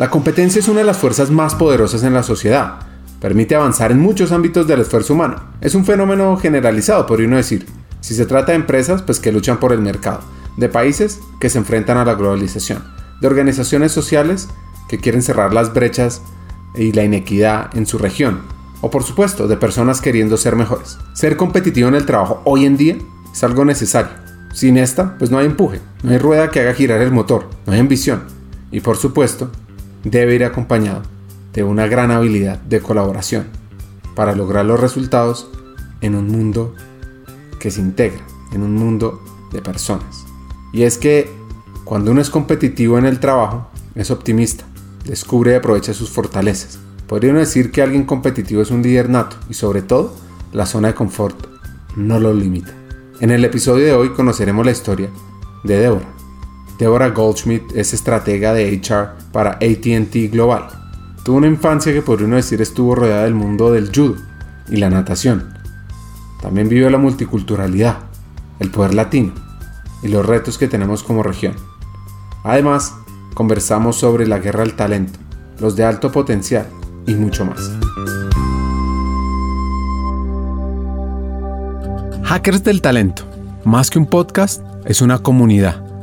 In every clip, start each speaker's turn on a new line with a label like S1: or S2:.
S1: La competencia es una de las fuerzas más poderosas en la sociedad. Permite avanzar en muchos ámbitos del esfuerzo humano. Es un fenómeno generalizado, podría uno decir. Si se trata de empresas, pues que luchan por el mercado. De países que se enfrentan a la globalización. De organizaciones sociales que quieren cerrar las brechas y la inequidad en su región. O por supuesto, de personas queriendo ser mejores. Ser competitivo en el trabajo hoy en día es algo necesario. Sin esta, pues no hay empuje, no hay rueda que haga girar el motor, no hay ambición. Y por supuesto, debe ir acompañado de una gran habilidad de colaboración para lograr los resultados en un mundo que se integra, en un mundo de personas. Y es que cuando uno es competitivo en el trabajo, es optimista, descubre y aprovecha sus fortalezas. Podría uno decir que alguien competitivo es un líder y sobre todo la zona de confort no lo limita. En el episodio de hoy conoceremos la historia de Deborah. Deborah Goldschmidt es estratega de HR para ATT Global. Tuvo una infancia que podría uno decir estuvo rodeada del mundo del judo y la natación. También vive la multiculturalidad, el poder latino y los retos que tenemos como región. Además, conversamos sobre la guerra del talento, los de alto potencial y mucho más. Hackers del Talento, más que un podcast, es una comunidad.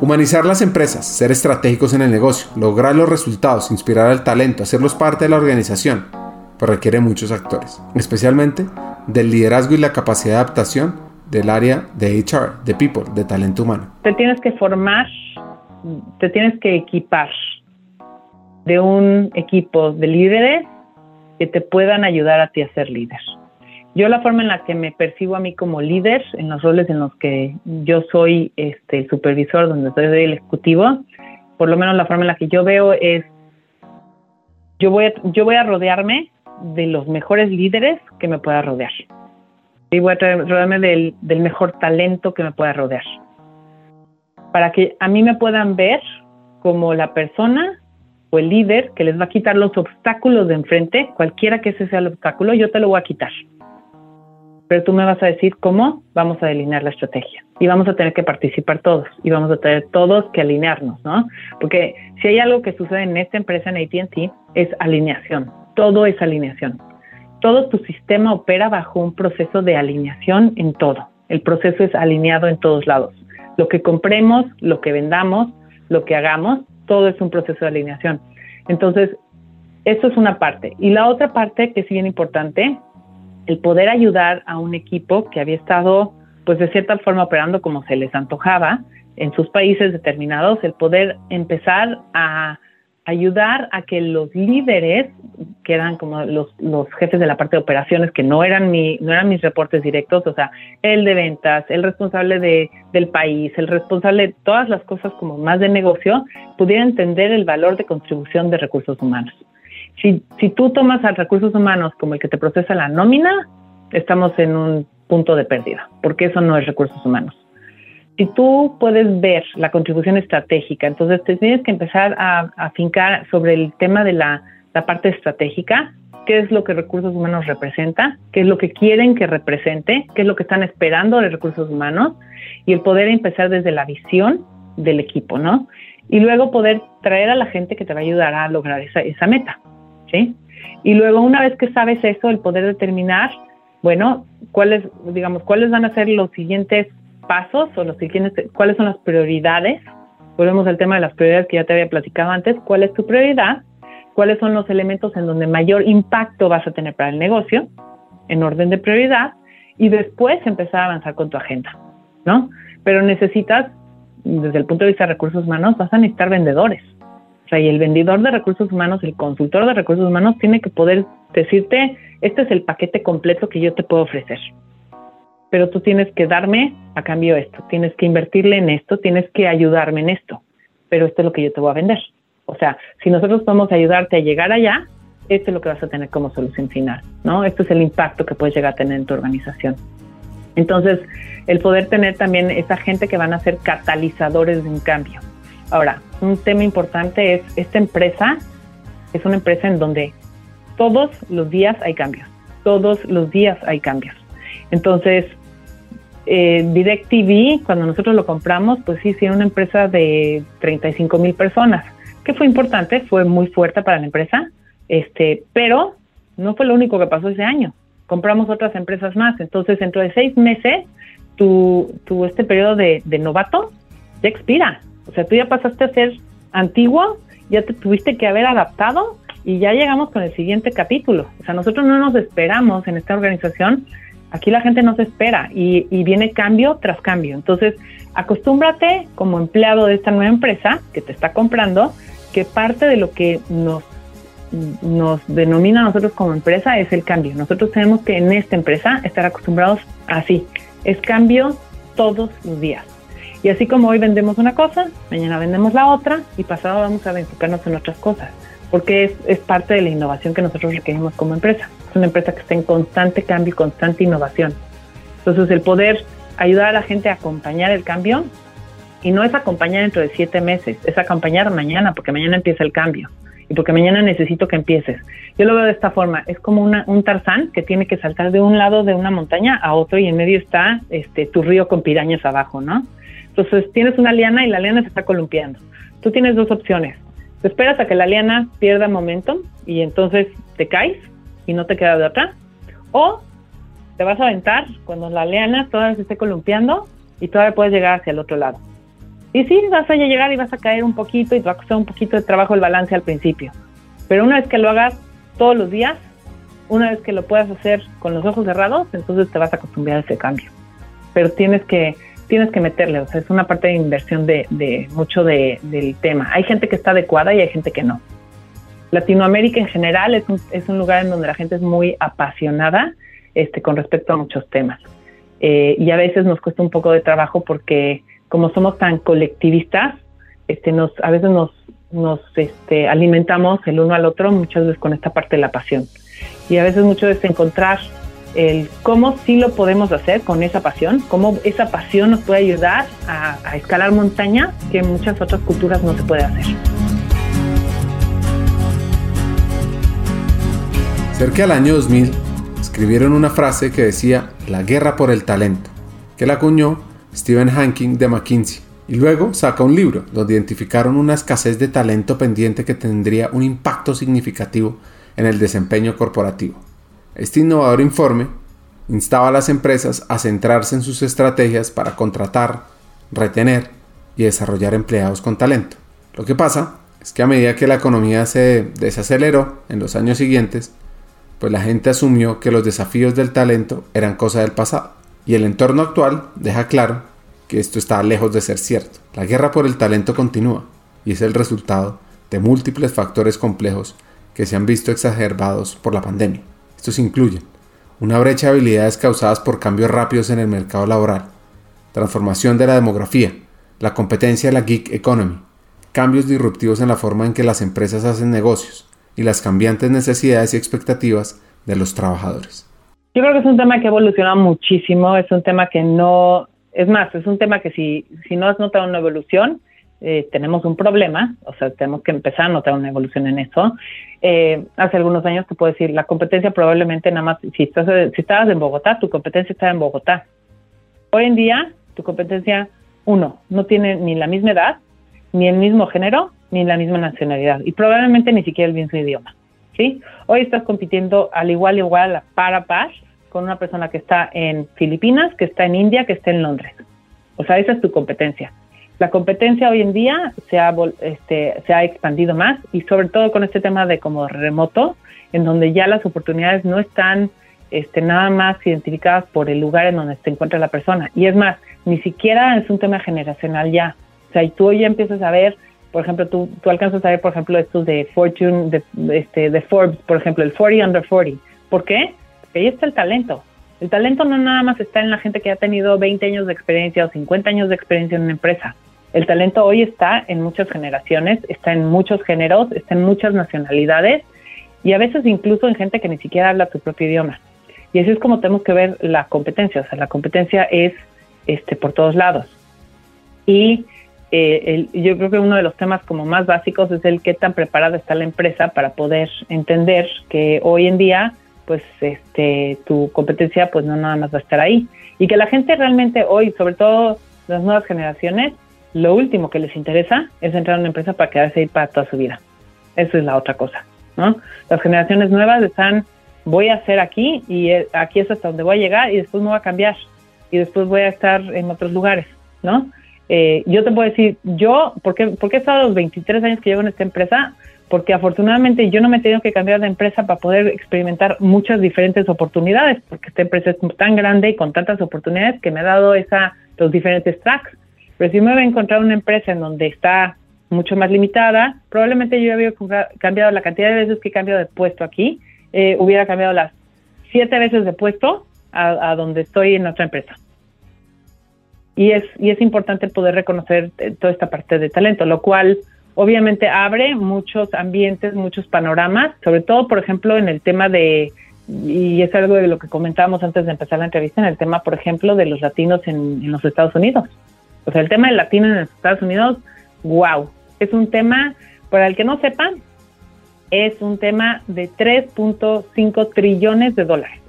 S1: Humanizar las empresas, ser estratégicos en el negocio, lograr los resultados, inspirar al talento, hacerlos parte de la organización, pues requiere muchos actores, especialmente del liderazgo y la capacidad de adaptación del área de HR, de people, de talento humano.
S2: Te tienes que formar, te tienes que equipar de un equipo de líderes que te puedan ayudar a ti a ser líder. Yo la forma en la que me percibo a mí como líder, en los roles en los que yo soy este, supervisor, donde soy el ejecutivo, por lo menos la forma en la que yo veo es, yo voy a, yo voy a rodearme de los mejores líderes que me pueda rodear. Y voy a rodearme del, del mejor talento que me pueda rodear. Para que a mí me puedan ver como la persona o el líder que les va a quitar los obstáculos de enfrente, cualquiera que ese sea el obstáculo, yo te lo voy a quitar pero tú me vas a decir cómo vamos a delinear la estrategia. Y vamos a tener que participar todos y vamos a tener todos que alinearnos, ¿no? Porque si hay algo que sucede en esta empresa, en ATT, es alineación. Todo es alineación. Todo tu sistema opera bajo un proceso de alineación en todo. El proceso es alineado en todos lados. Lo que compremos, lo que vendamos, lo que hagamos, todo es un proceso de alineación. Entonces, eso es una parte. Y la otra parte que es bien importante el poder ayudar a un equipo que había estado, pues de cierta forma operando como se les antojaba en sus países determinados, el poder empezar a ayudar a que los líderes, que eran como los, los jefes de la parte de operaciones, que no eran, mi, no eran mis reportes directos, o sea, el de ventas, el responsable de, del país, el responsable de todas las cosas como más de negocio, pudiera entender el valor de contribución de recursos humanos. Si, si tú tomas a recursos humanos como el que te procesa la nómina, estamos en un punto de pérdida, porque eso no es recursos humanos. Si tú puedes ver la contribución estratégica, entonces te tienes que empezar a afincar sobre el tema de la, la parte estratégica, qué es lo que recursos humanos representa, qué es lo que quieren que represente, qué es lo que están esperando de recursos humanos y el poder empezar desde la visión del equipo, ¿no? Y luego poder traer a la gente que te va a ayudar a lograr esa, esa meta. Y luego una vez que sabes eso, el poder determinar, bueno, cuáles, digamos, cuáles van a ser los siguientes pasos o los siguientes, cuáles son las prioridades. Volvemos al tema de las prioridades que ya te había platicado antes. ¿Cuál es tu prioridad? ¿Cuáles son los elementos en donde mayor impacto vas a tener para el negocio? En orden de prioridad. Y después empezar a avanzar con tu agenda, ¿no? Pero necesitas, desde el punto de vista de recursos humanos, vas a necesitar vendedores sea, y el vendedor de recursos humanos, el consultor de recursos humanos, tiene que poder decirte, este es el paquete completo que yo te puedo ofrecer. Pero tú tienes que darme a cambio esto, tienes que invertirle en esto, tienes que ayudarme en esto. Pero esto es lo que yo te voy a vender. O sea, si nosotros podemos ayudarte a llegar allá, esto es lo que vas a tener como solución final, ¿no? Esto es el impacto que puedes llegar a tener en tu organización. Entonces, el poder tener también esa gente que van a ser catalizadores de un cambio. Ahora, un tema importante es, esta empresa es una empresa en donde todos los días hay cambios, todos los días hay cambios. Entonces, eh, DirecTV, cuando nosotros lo compramos, pues sí, sí, era una empresa de 35 mil personas, que fue importante, fue muy fuerte para la empresa, este, pero no fue lo único que pasó ese año. Compramos otras empresas más. Entonces, dentro de seis meses, tu, tu este periodo de, de novato ya expira. O sea, tú ya pasaste a ser antiguo, ya te tuviste que haber adaptado y ya llegamos con el siguiente capítulo. O sea, nosotros no nos esperamos en esta organización. Aquí la gente no se espera y, y viene cambio tras cambio. Entonces, acostúmbrate como empleado de esta nueva empresa que te está comprando, que parte de lo que nos nos denomina a nosotros como empresa es el cambio. Nosotros tenemos que en esta empresa estar acostumbrados así. Es cambio todos los días. Y así como hoy vendemos una cosa, mañana vendemos la otra y pasado vamos a enfocarnos en otras cosas. Porque es, es parte de la innovación que nosotros requerimos como empresa. Es una empresa que está en constante cambio y constante innovación. Entonces el poder ayudar a la gente a acompañar el cambio y no es acompañar dentro de siete meses, es acompañar mañana porque mañana empieza el cambio y porque mañana necesito que empieces. Yo lo veo de esta forma, es como un tarzán que tiene que saltar de un lado de una montaña a otro y en medio está este, tu río con pirañas abajo, ¿no? Entonces tienes una liana y la liana se está columpiando. Tú tienes dos opciones. Te esperas a que la liana pierda momentum y entonces te caes y no te queda de otra. O te vas a aventar cuando la liana todavía se esté columpiando y todavía puedes llegar hacia el otro lado. Y sí, vas a llegar y vas a caer un poquito y te va a costar un poquito de trabajo el balance al principio. Pero una vez que lo hagas todos los días, una vez que lo puedas hacer con los ojos cerrados, entonces te vas a acostumbrar a ese cambio. Pero tienes que, tienes que meterle, o sea, es una parte de inversión de, de mucho de, del tema. Hay gente que está adecuada y hay gente que no. Latinoamérica en general es un, es un lugar en donde la gente es muy apasionada este, con respecto a muchos temas. Eh, y a veces nos cuesta un poco de trabajo porque como somos tan colectivistas, este, nos, a veces nos, nos este, alimentamos el uno al otro muchas veces con esta parte de la pasión. Y a veces muchas veces encontrar el cómo sí lo podemos hacer con esa pasión, cómo esa pasión nos puede ayudar a, a escalar montaña que en muchas otras culturas no se puede hacer.
S1: Cerca del año 2000 escribieron una frase que decía la guerra por el talento, que la acuñó Stephen Hawking de McKinsey. Y luego saca un libro donde identificaron una escasez de talento pendiente que tendría un impacto significativo en el desempeño corporativo. Este innovador informe instaba a las empresas a centrarse en sus estrategias para contratar, retener y desarrollar empleados con talento. Lo que pasa es que a medida que la economía se desaceleró en los años siguientes, pues la gente asumió que los desafíos del talento eran cosa del pasado y el entorno actual deja claro que esto está lejos de ser cierto. La guerra por el talento continúa y es el resultado de múltiples factores complejos que se han visto exacerbados por la pandemia. Estos incluyen una brecha de habilidades causadas por cambios rápidos en el mercado laboral, transformación de la demografía, la competencia de la geek economy, cambios disruptivos en la forma en que las empresas hacen negocios y las cambiantes necesidades y expectativas de los trabajadores.
S2: Yo creo que es un tema que ha evolucionado muchísimo, es un tema que no, es más, es un tema que si, si no has notado una evolución, eh, tenemos un problema, o sea, tenemos que empezar a notar una evolución en eso. Eh, hace algunos años te puedo decir, la competencia probablemente nada más, si, estás, si estabas en Bogotá, tu competencia estaba en Bogotá. Hoy en día, tu competencia, uno, no tiene ni la misma edad, ni el mismo género, ni la misma nacionalidad, y probablemente ni siquiera el mismo idioma. ¿sí? Hoy estás compitiendo al igual igual, par a par, con una persona que está en Filipinas, que está en India, que está en Londres. O sea, esa es tu competencia. La competencia hoy en día se ha, este, se ha expandido más y sobre todo con este tema de como remoto, en donde ya las oportunidades no están este, nada más identificadas por el lugar en donde se encuentra la persona. Y es más, ni siquiera es un tema generacional ya. O sea, y tú ya empiezas a ver por ejemplo, tú, tú alcanzas a ver, por ejemplo, estos de Fortune, de, este, de Forbes, por ejemplo, el 40 under 40. ¿Por qué? Porque ahí está el talento. El talento no nada más está en la gente que ha tenido 20 años de experiencia o 50 años de experiencia en una empresa. El talento hoy está en muchas generaciones, está en muchos géneros, está en muchas nacionalidades y a veces incluso en gente que ni siquiera habla su propio idioma. Y así es como tenemos que ver la competencia, o sea, la competencia es este, por todos lados. Y eh, yo creo que uno de los temas como más básicos es el qué tan preparada está la empresa para poder entender que hoy en día pues este tu competencia pues no nada más va a estar ahí y que la gente realmente hoy sobre todo las nuevas generaciones lo último que les interesa es entrar a una empresa para quedarse ahí para toda su vida eso es la otra cosa no las generaciones nuevas están voy a hacer aquí y eh, aquí es hasta donde voy a llegar y después me voy a cambiar y después voy a estar en otros lugares no eh, yo te puedo decir, yo, ¿por qué, he estado los 23 años que llevo en esta empresa? Porque afortunadamente yo no me he tenido que cambiar de empresa para poder experimentar muchas diferentes oportunidades, porque esta empresa es tan grande y con tantas oportunidades que me ha dado esa, los diferentes tracks. Pero si me hubiera encontrado una empresa en donde está mucho más limitada, probablemente yo había cambiado la cantidad de veces que he cambiado de puesto aquí, eh, hubiera cambiado las siete veces de puesto a donde estoy en otra empresa y es, y es importante poder reconocer eh, toda esta parte de talento, lo cual obviamente abre muchos ambientes, muchos panoramas, sobre todo, por ejemplo, en el tema de, y es algo de lo que comentábamos antes de empezar la entrevista, en el tema, por ejemplo, de los latinos en, los Estados Unidos. O sea, el tema del latino en los Estados Unidos, wow, es un tema, para el que no sepa, es un tema de 3.5 trillones de dólares.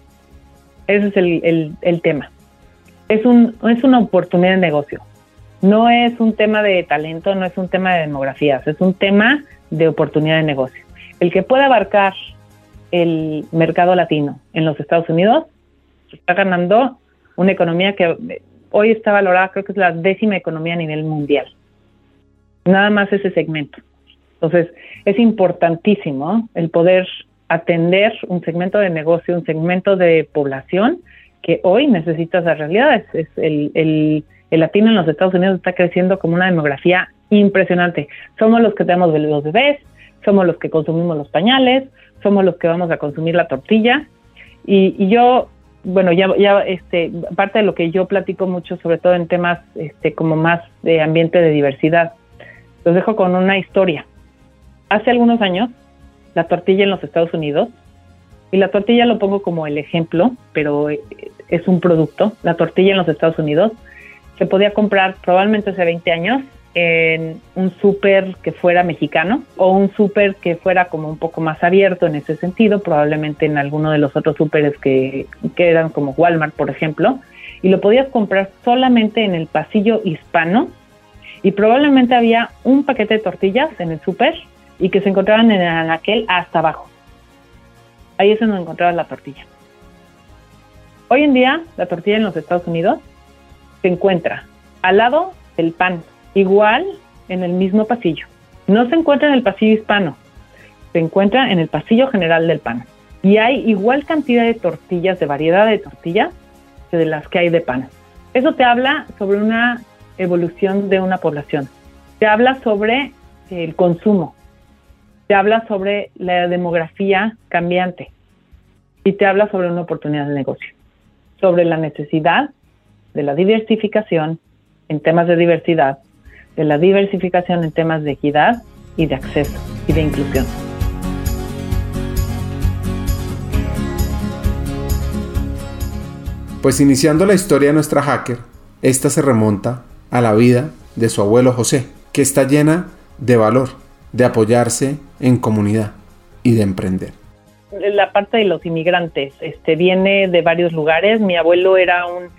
S2: Ese es el, el tema es, un, es una oportunidad de negocio. No es un tema de talento, no es un tema de demografías, es un tema de oportunidad de negocio. El que pueda abarcar el mercado latino en los Estados Unidos está ganando una economía que hoy está valorada, creo que es la décima economía a nivel mundial. Nada más ese segmento. Entonces, es importantísimo el poder atender un segmento de negocio, un segmento de población que hoy necesita esas realidades. Es el, el, el, latino en los Estados Unidos está creciendo como una demografía impresionante. Somos los que tenemos los bebés, somos los que consumimos los pañales, somos los que vamos a consumir la tortilla. Y, y yo, bueno, ya, ya este, parte de lo que yo platico mucho, sobre todo en temas este, como más de ambiente de diversidad, los dejo con una historia. Hace algunos años, la tortilla en los Estados Unidos y la tortilla lo pongo como el ejemplo, pero eh, es un producto. La tortilla en los Estados Unidos se podía comprar probablemente hace 20 años en un súper que fuera mexicano o un súper que fuera como un poco más abierto en ese sentido, probablemente en alguno de los otros súperes que, que eran como Walmart, por ejemplo, y lo podías comprar solamente en el pasillo hispano y probablemente había un paquete de tortillas en el súper y que se encontraban en aquel hasta abajo. Ahí es donde encontrabas la tortilla. Hoy en día, la tortilla en los Estados Unidos se encuentra al lado del pan, igual en el mismo pasillo. No se encuentra en el pasillo hispano, se encuentra en el pasillo general del pan. Y hay igual cantidad de tortillas, de variedad de tortillas, que de las que hay de pan. Eso te habla sobre una evolución de una población. Te habla sobre el consumo, te habla sobre la demografía cambiante y te habla sobre una oportunidad de negocio, sobre la necesidad de la diversificación en temas de diversidad, de la diversificación en temas de equidad y de acceso y de inclusión.
S1: Pues iniciando la historia de nuestra hacker, esta se remonta a la vida de su abuelo José, que está llena de valor, de apoyarse en comunidad y de emprender.
S2: La parte de los inmigrantes este, viene de varios lugares. Mi abuelo era un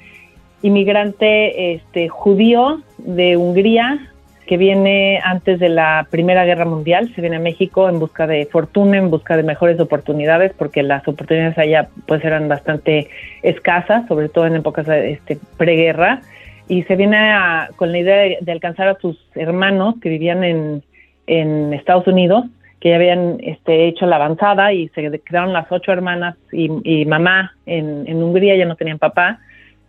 S2: inmigrante este, judío de Hungría que viene antes de la Primera Guerra Mundial, se viene a México en busca de fortuna, en busca de mejores oportunidades, porque las oportunidades allá pues eran bastante escasas, sobre todo en épocas este, preguerra, y se viene con la idea de, alcanzar a sus hermanos que vivían en, en Estados Unidos que ya habían este, hecho la avanzada y se quedaron las ocho hermanas y, mamá en, en, Hungría, ya no tenían papá,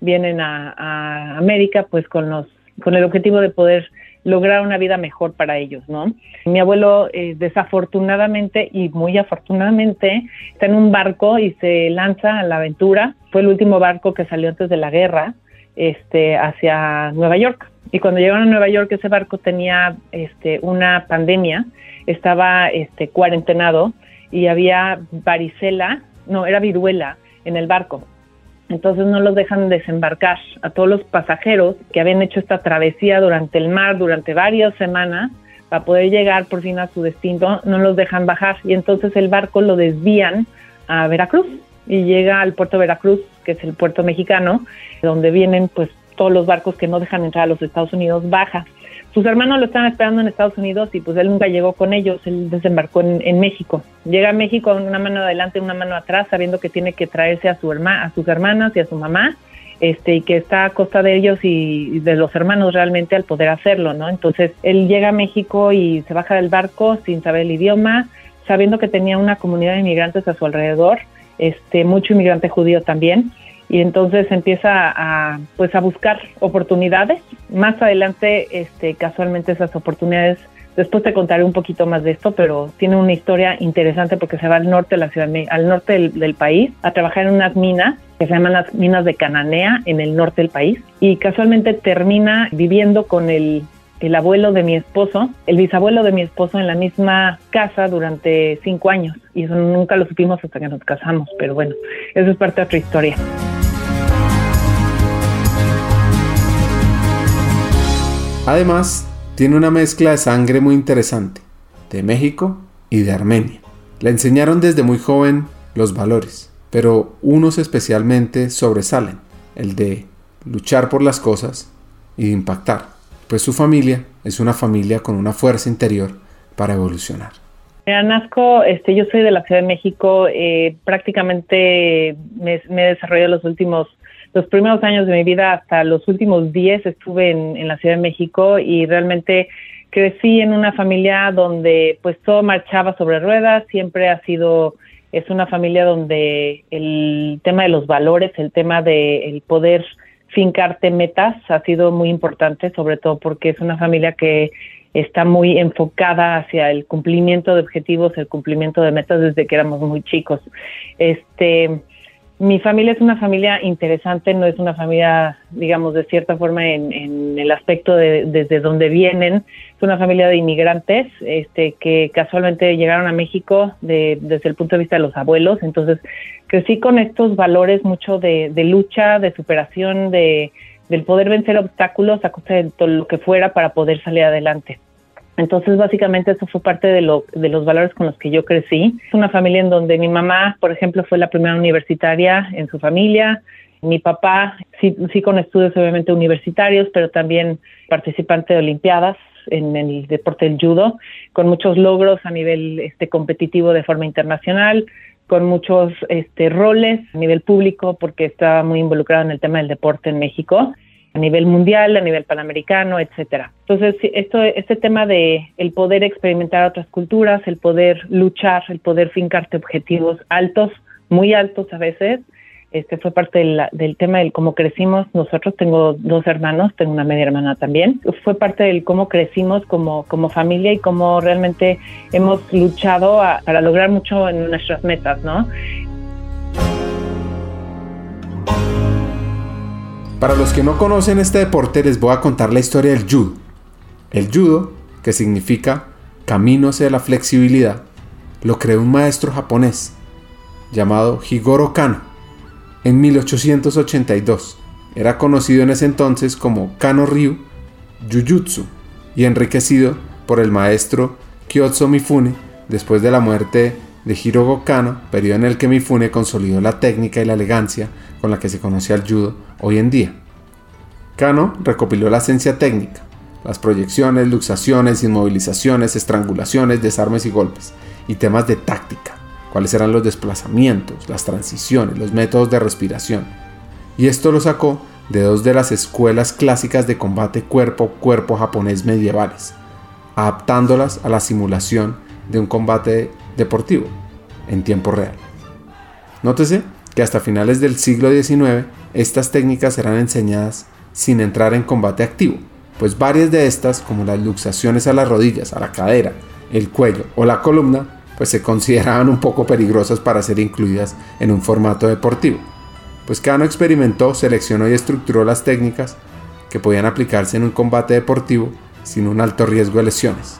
S2: vienen a, América pues con, los, con el objetivo de poder lograr una vida mejor para ellos, ¿no? Mi abuelo eh, desafortunadamente y muy afortunadamente está en un barco y se lanza a la aventura, fue el último barco que salió antes de la guerra, este, hacia Nueva York. Y cuando llegaron a Nueva York, ese barco tenía este, una pandemia, estaba este, cuarentenado y había varicela, no, era viruela en el barco. Entonces no los dejan desembarcar a todos los pasajeros que habían hecho esta travesía durante el mar durante varias semanas para poder llegar por fin a su destino, no los dejan bajar y entonces el barco lo desvían a Veracruz y llega al puerto de Veracruz, que es el puerto mexicano, donde vienen pues todos los barcos que no dejan entrar a los Estados Unidos baja. Sus hermanos lo estaban esperando en Estados Unidos y pues él nunca llegó con ellos, él desembarcó en, México. Llega a México con una mano adelante y una mano atrás, sabiendo que tiene que traerse a, su herma, a sus hermanas y a su mamá, este, y que está a costa de ellos y de los hermanos realmente al poder hacerlo, ¿no? Entonces él llega a México y se baja del barco sin saber el idioma, sabiendo que tenía una comunidad de inmigrantes a su alrededor, este, mucho inmigrante judío también, y entonces empieza a pues a buscar oportunidades. Más adelante, este, casualmente esas oportunidades, después te contaré un poquito más de esto, pero tiene una historia interesante porque se va al norte de la ciudad, al norte del, del país, a trabajar en unas minas que se llaman las minas de Cananea en el norte del país y casualmente termina viviendo con el el abuelo de mi esposo, el bisabuelo de mi esposo en la misma casa durante cinco años. Y eso nunca lo supimos hasta que nos casamos, pero bueno, eso es parte de otra historia.
S1: Además, tiene una mezcla de sangre muy interesante, de México y de Armenia. Le enseñaron desde muy joven los valores, pero unos especialmente sobresalen, el de luchar por las cosas y de impactar pues su familia es una familia con una fuerza interior para evolucionar.
S2: Mira, nazco, este, yo soy de la Ciudad de México, eh, prácticamente me, he desarrollado los últimos, los primeros años de mi vida, hasta los últimos 10 estuve en, la Ciudad de México y realmente crecí en una familia donde pues todo marchaba sobre ruedas, siempre ha sido, es una familia donde el tema de los valores, el tema de el poder fincarte metas ha sido muy importante, sobre todo porque es una familia que está muy enfocada hacia el cumplimiento de objetivos, el cumplimiento de metas desde que éramos muy chicos. Este, mi familia es una familia interesante, no es una familia, digamos, de cierta forma en, el aspecto de desde donde vienen. Es una familia de inmigrantes este, que casualmente llegaron a México de, desde el punto de vista de los abuelos. Entonces, crecí con estos valores mucho de, de lucha, de superación, de, del poder vencer obstáculos a costa de todo lo que fuera para poder salir adelante. Entonces, básicamente, eso fue parte de, lo, de los valores con los que yo crecí. Es una familia en donde mi mamá, por ejemplo, fue la primera universitaria en su familia. Mi papá, sí, sí con estudios obviamente universitarios, pero también participante de Olimpiadas en el deporte del judo, con muchos logros a nivel este, competitivo de forma internacional, con muchos este, roles a nivel público, porque estaba muy involucrado en el tema del deporte en México a nivel mundial, a nivel panamericano, etcétera. Entonces, esto, este tema de el poder experimentar otras culturas, el poder luchar, el poder fincarte objetivos altos, muy altos a veces, este fue parte del, del tema del cómo crecimos. Nosotros tengo dos hermanos, tengo una media hermana también. Fue parte del cómo crecimos como, como familia y cómo realmente hemos luchado para lograr mucho en nuestras metas, ¿no?
S1: Para los que no conocen este deporte les voy a contar la historia del judo. El judo, que significa camino hacia la flexibilidad, lo creó un maestro japonés llamado Higoro Kano en 1882. Era conocido en ese entonces como Kano Ryu Jujutsu y enriquecido por el maestro Kyotsu Mifune después de la muerte de Hirogo Kano, periodo en el que Mifune consolidó la técnica y la elegancia con la que se conoce al judo hoy en día. Kano recopiló la esencia técnica, las proyecciones, luxaciones, inmovilizaciones, estrangulaciones, desarmes y golpes, y temas de táctica, cuáles eran los desplazamientos, las transiciones, los métodos de respiración. Y esto lo sacó de dos de las escuelas clásicas de combate cuerpo-cuerpo japonés medievales, adaptándolas a la simulación de un combate deportivo en tiempo real. Nótese que hasta finales del siglo XIX estas técnicas eran enseñadas sin entrar en combate activo, pues varias de estas, como las luxaciones a las rodillas, a la cadera, el cuello o la columna, pues se consideraban un poco peligrosas para ser incluidas en un formato deportivo. Pues Kano experimentó, seleccionó y estructuró las técnicas que podían aplicarse en un combate deportivo sin un alto riesgo de lesiones.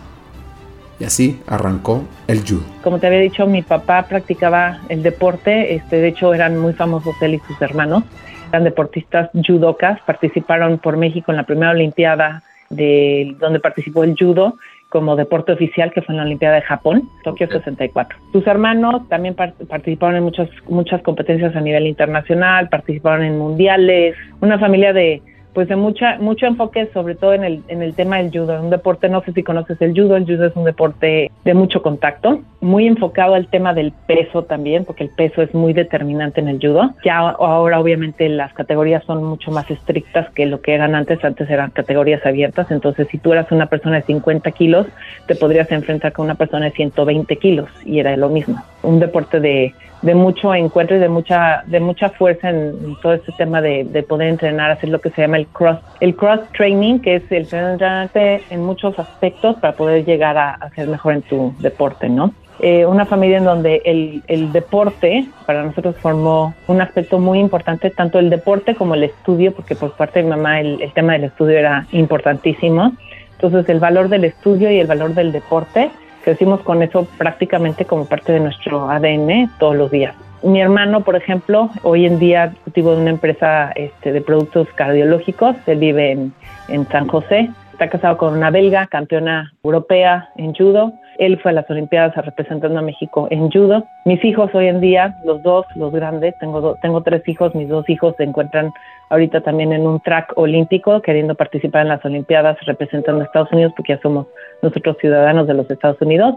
S1: Y así arrancó el judo.
S2: Como te había dicho, mi papá practicaba el deporte, este, de hecho eran muy famosos él y sus hermanos, eran deportistas judocas, participaron por México en la primera Olimpiada de donde participó el judo como deporte oficial, que fue en la Olimpiada de Japón, Tokio 64. Sus hermanos también participaron en muchas, muchas competencias a nivel internacional, participaron en mundiales, una familia de pues de mucha mucho enfoque sobre todo en el en el tema del judo, un deporte no sé si conoces el judo, el judo es un deporte de mucho contacto, muy enfocado al tema del peso también, porque el peso es muy determinante en el judo. Ya ahora obviamente las categorías son mucho más estrictas que lo que eran antes, antes eran categorías abiertas, entonces si tú eras una persona de 50 kilos, te podrías enfrentar con una persona de 120 kilos y era lo mismo. Un deporte de de mucho encuentro y de mucha de mucha fuerza en, todo este tema de, poder entrenar, hacer lo que se llama el cross el cross training, que es el entrenarte en muchos aspectos para poder llegar a, a ser mejor en tu deporte, ¿no? Eh, una familia en donde el, el, deporte para nosotros formó un aspecto muy importante, tanto el deporte como el estudio, porque por parte de mi mamá el, el tema del estudio era importantísimo. Entonces el valor del estudio y el valor del deporte Crecimos con eso prácticamente como parte de nuestro ADN todos los días. Mi hermano, por ejemplo, hoy en día ejecutivo de una empresa este, de productos cardiológicos, él vive en, en San José, está casado con una belga, campeona europea en judo. Él fue a las Olimpiadas representando a México en judo. Mis hijos hoy en día, los dos, los grandes, tengo, tengo tres hijos, mis dos hijos se encuentran ahorita también en un track olímpico, queriendo participar en las Olimpiadas representando a Estados Unidos, porque ya somos nosotros ciudadanos de los Estados Unidos,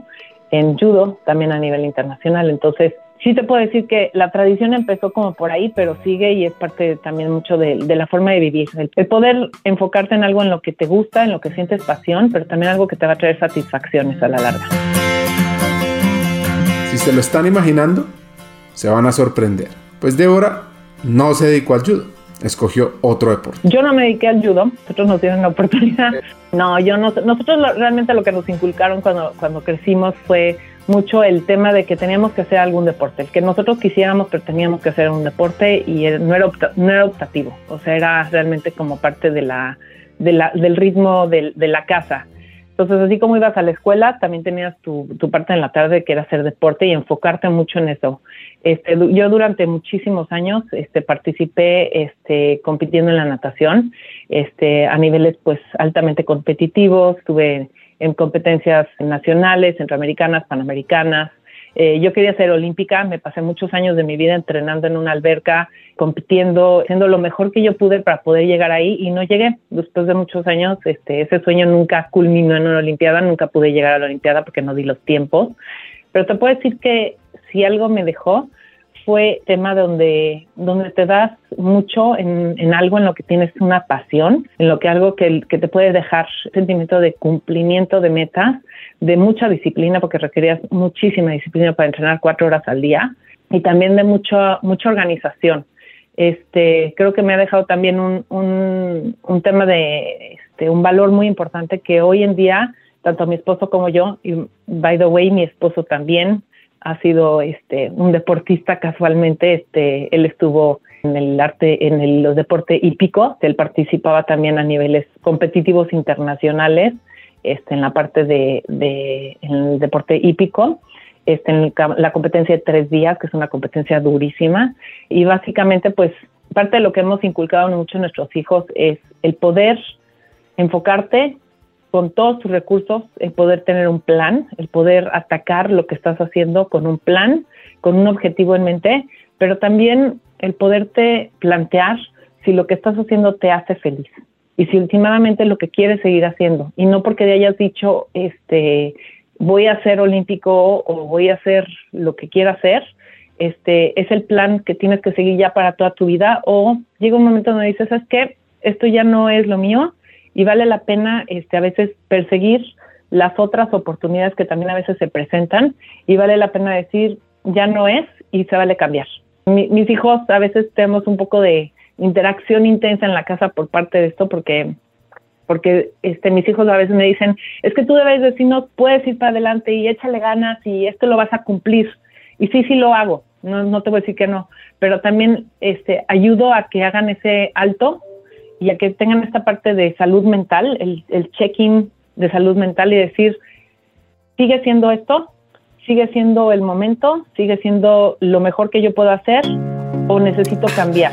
S2: en judo también a nivel internacional. Entonces, sí te puedo decir que la tradición empezó como por ahí, pero sigue y es parte también mucho de, la forma de vivir. El, poder enfocarte en algo en lo que te gusta, en lo que sientes pasión, pero también algo que te va a traer satisfacciones a la larga.
S1: Si se lo están imaginando, se van a sorprender. Pues Débora no se dedicó al judo escogió otro deporte?
S2: Yo no me dediqué al judo, nosotros nos dieron la oportunidad. No, yo no, nosotros realmente lo que nos inculcaron cuando, cuando crecimos fue mucho el tema de que teníamos que hacer algún deporte, el que nosotros quisiéramos, pero teníamos que hacer un deporte y no era, no era optativo, o sea, era realmente como parte de la, de la del ritmo de, de la casa. Entonces, así como ibas a la escuela, también tenías tu, tu, parte en la tarde que era hacer deporte y enfocarte mucho en eso. Este, yo durante muchísimos años este, participé este, compitiendo en la natación este, a niveles pues altamente competitivos, estuve en competencias nacionales, centroamericanas, panamericanas, eh, yo quería ser olímpica, me pasé muchos años de mi vida entrenando en una alberca, compitiendo, haciendo lo mejor que yo pude para poder llegar ahí y no llegué. Después de muchos años, este, ese sueño nunca culminó en una olimpiada, nunca pude llegar a la olimpiada porque no di los tiempos. Pero te puedo decir que si algo me dejó fue tema donde, donde te das mucho en, en, algo en lo que tienes una pasión, en lo que algo que, que te puede dejar sentimiento de cumplimiento de metas, de mucha disciplina, porque requerías muchísima disciplina para entrenar cuatro horas al día, y también de mucho, mucha organización. Este, creo que me ha dejado también un, un, un tema de este, un valor muy importante que hoy en día, tanto mi esposo como yo, y by the way, mi esposo también, ha sido este un deportista casualmente este él estuvo en el arte en el los deportes hípicos él participaba también a niveles competitivos internacionales este en la parte de, el deporte hípico este en la competencia de tres días que es una competencia durísima. Y básicamente pues parte de lo que hemos inculcado mucho a nuestros hijos es el poder enfocarte con todos tus recursos, el poder tener un plan, el poder atacar lo que estás haciendo con un plan, con un objetivo en mente, pero también el poderte plantear si lo que estás haciendo te hace feliz y si últimamente lo que quieres seguir haciendo y no porque te hayas dicho este voy a ser olímpico o voy a hacer lo que quiera hacer este es el plan que tienes que seguir ya para toda tu vida o llega un momento donde dices es que esto ya no es lo mío y vale la pena este, a veces perseguir las otras oportunidades que también a veces se presentan y vale la pena decir ya no es y se vale cambiar. mis hijos a veces tenemos un poco de interacción intensa en la casa por parte de esto porque porque este mis hijos a veces me dicen es que tú debes decir no puedes ir para adelante y échale ganas y esto lo vas a cumplir y sí sí lo hago no no te voy a decir que no pero también este ayudo a que hagan ese alto y a que tengan esta parte de salud mental, el, el check-in de salud mental y decir, ¿sigue siendo esto? ¿Sigue siendo el momento? ¿Sigue siendo lo mejor que yo puedo hacer? ¿O necesito cambiar?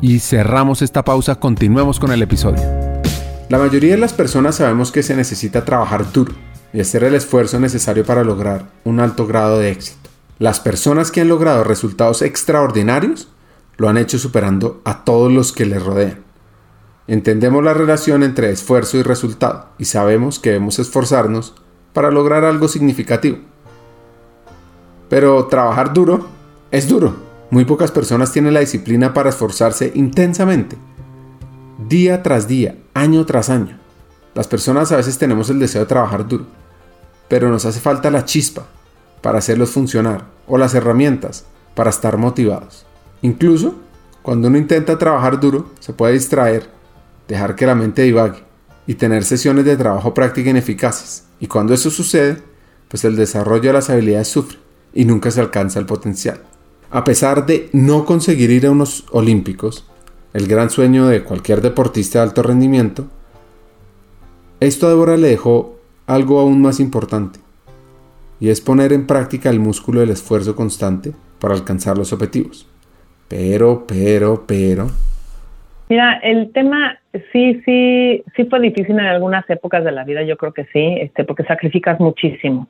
S1: y cerramos esta pausa, continuemos con el episodio. La mayoría de las personas sabemos que se necesita trabajar duro y hacer el esfuerzo necesario para lograr un alto grado de éxito. Las personas que han logrado resultados extraordinarios lo han hecho superando a todos los que les rodean. Entendemos la relación entre esfuerzo y resultado y sabemos que debemos esforzarnos para lograr algo significativo. Pero trabajar duro es duro. Muy pocas personas tienen la disciplina para esforzarse intensamente, día tras día, año tras año. Las personas a veces tenemos el deseo de trabajar duro, pero nos hace falta la chispa para hacerlos funcionar o las herramientas para estar motivados. Incluso, cuando uno intenta trabajar duro, se puede distraer, dejar que la mente divague y tener sesiones de trabajo práctica ineficaces. Y cuando eso sucede, pues el desarrollo de las habilidades sufre y nunca se alcanza el potencial. A pesar de no conseguir ir a unos olímpicos, el gran sueño de cualquier deportista de alto rendimiento, esto a Débora le dejó algo aún más importante, y es poner en práctica el músculo del esfuerzo constante para alcanzar los objetivos. Pero, pero, pero.
S2: Mira, el tema sí, sí, sí fue difícil en algunas épocas de la vida, yo creo que sí, este, porque sacrificas muchísimo.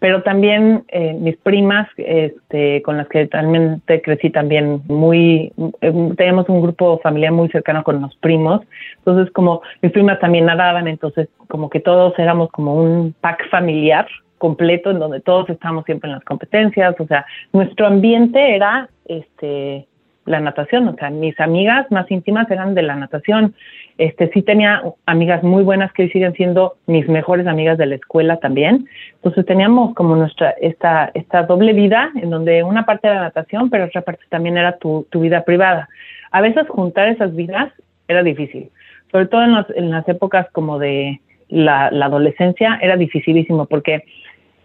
S2: Pero también eh, mis primas, este, con las que realmente crecí también muy, eh, tenemos un grupo familiar muy cercano con los primos, entonces como mis primas también nadaban, entonces como que todos éramos como un pack familiar, completo en donde todos estamos siempre en las competencias, o sea, nuestro ambiente era este la natación, o sea, mis amigas más íntimas eran de la natación. Este sí tenía amigas muy buenas que siguen siendo mis mejores amigas de la escuela también. Entonces teníamos como nuestra esta esta doble vida en donde una parte era la natación, pero otra parte también era tu, tu vida privada. A veces juntar esas vidas era difícil, sobre todo en, en las épocas como de la, la adolescencia era dificilísimo porque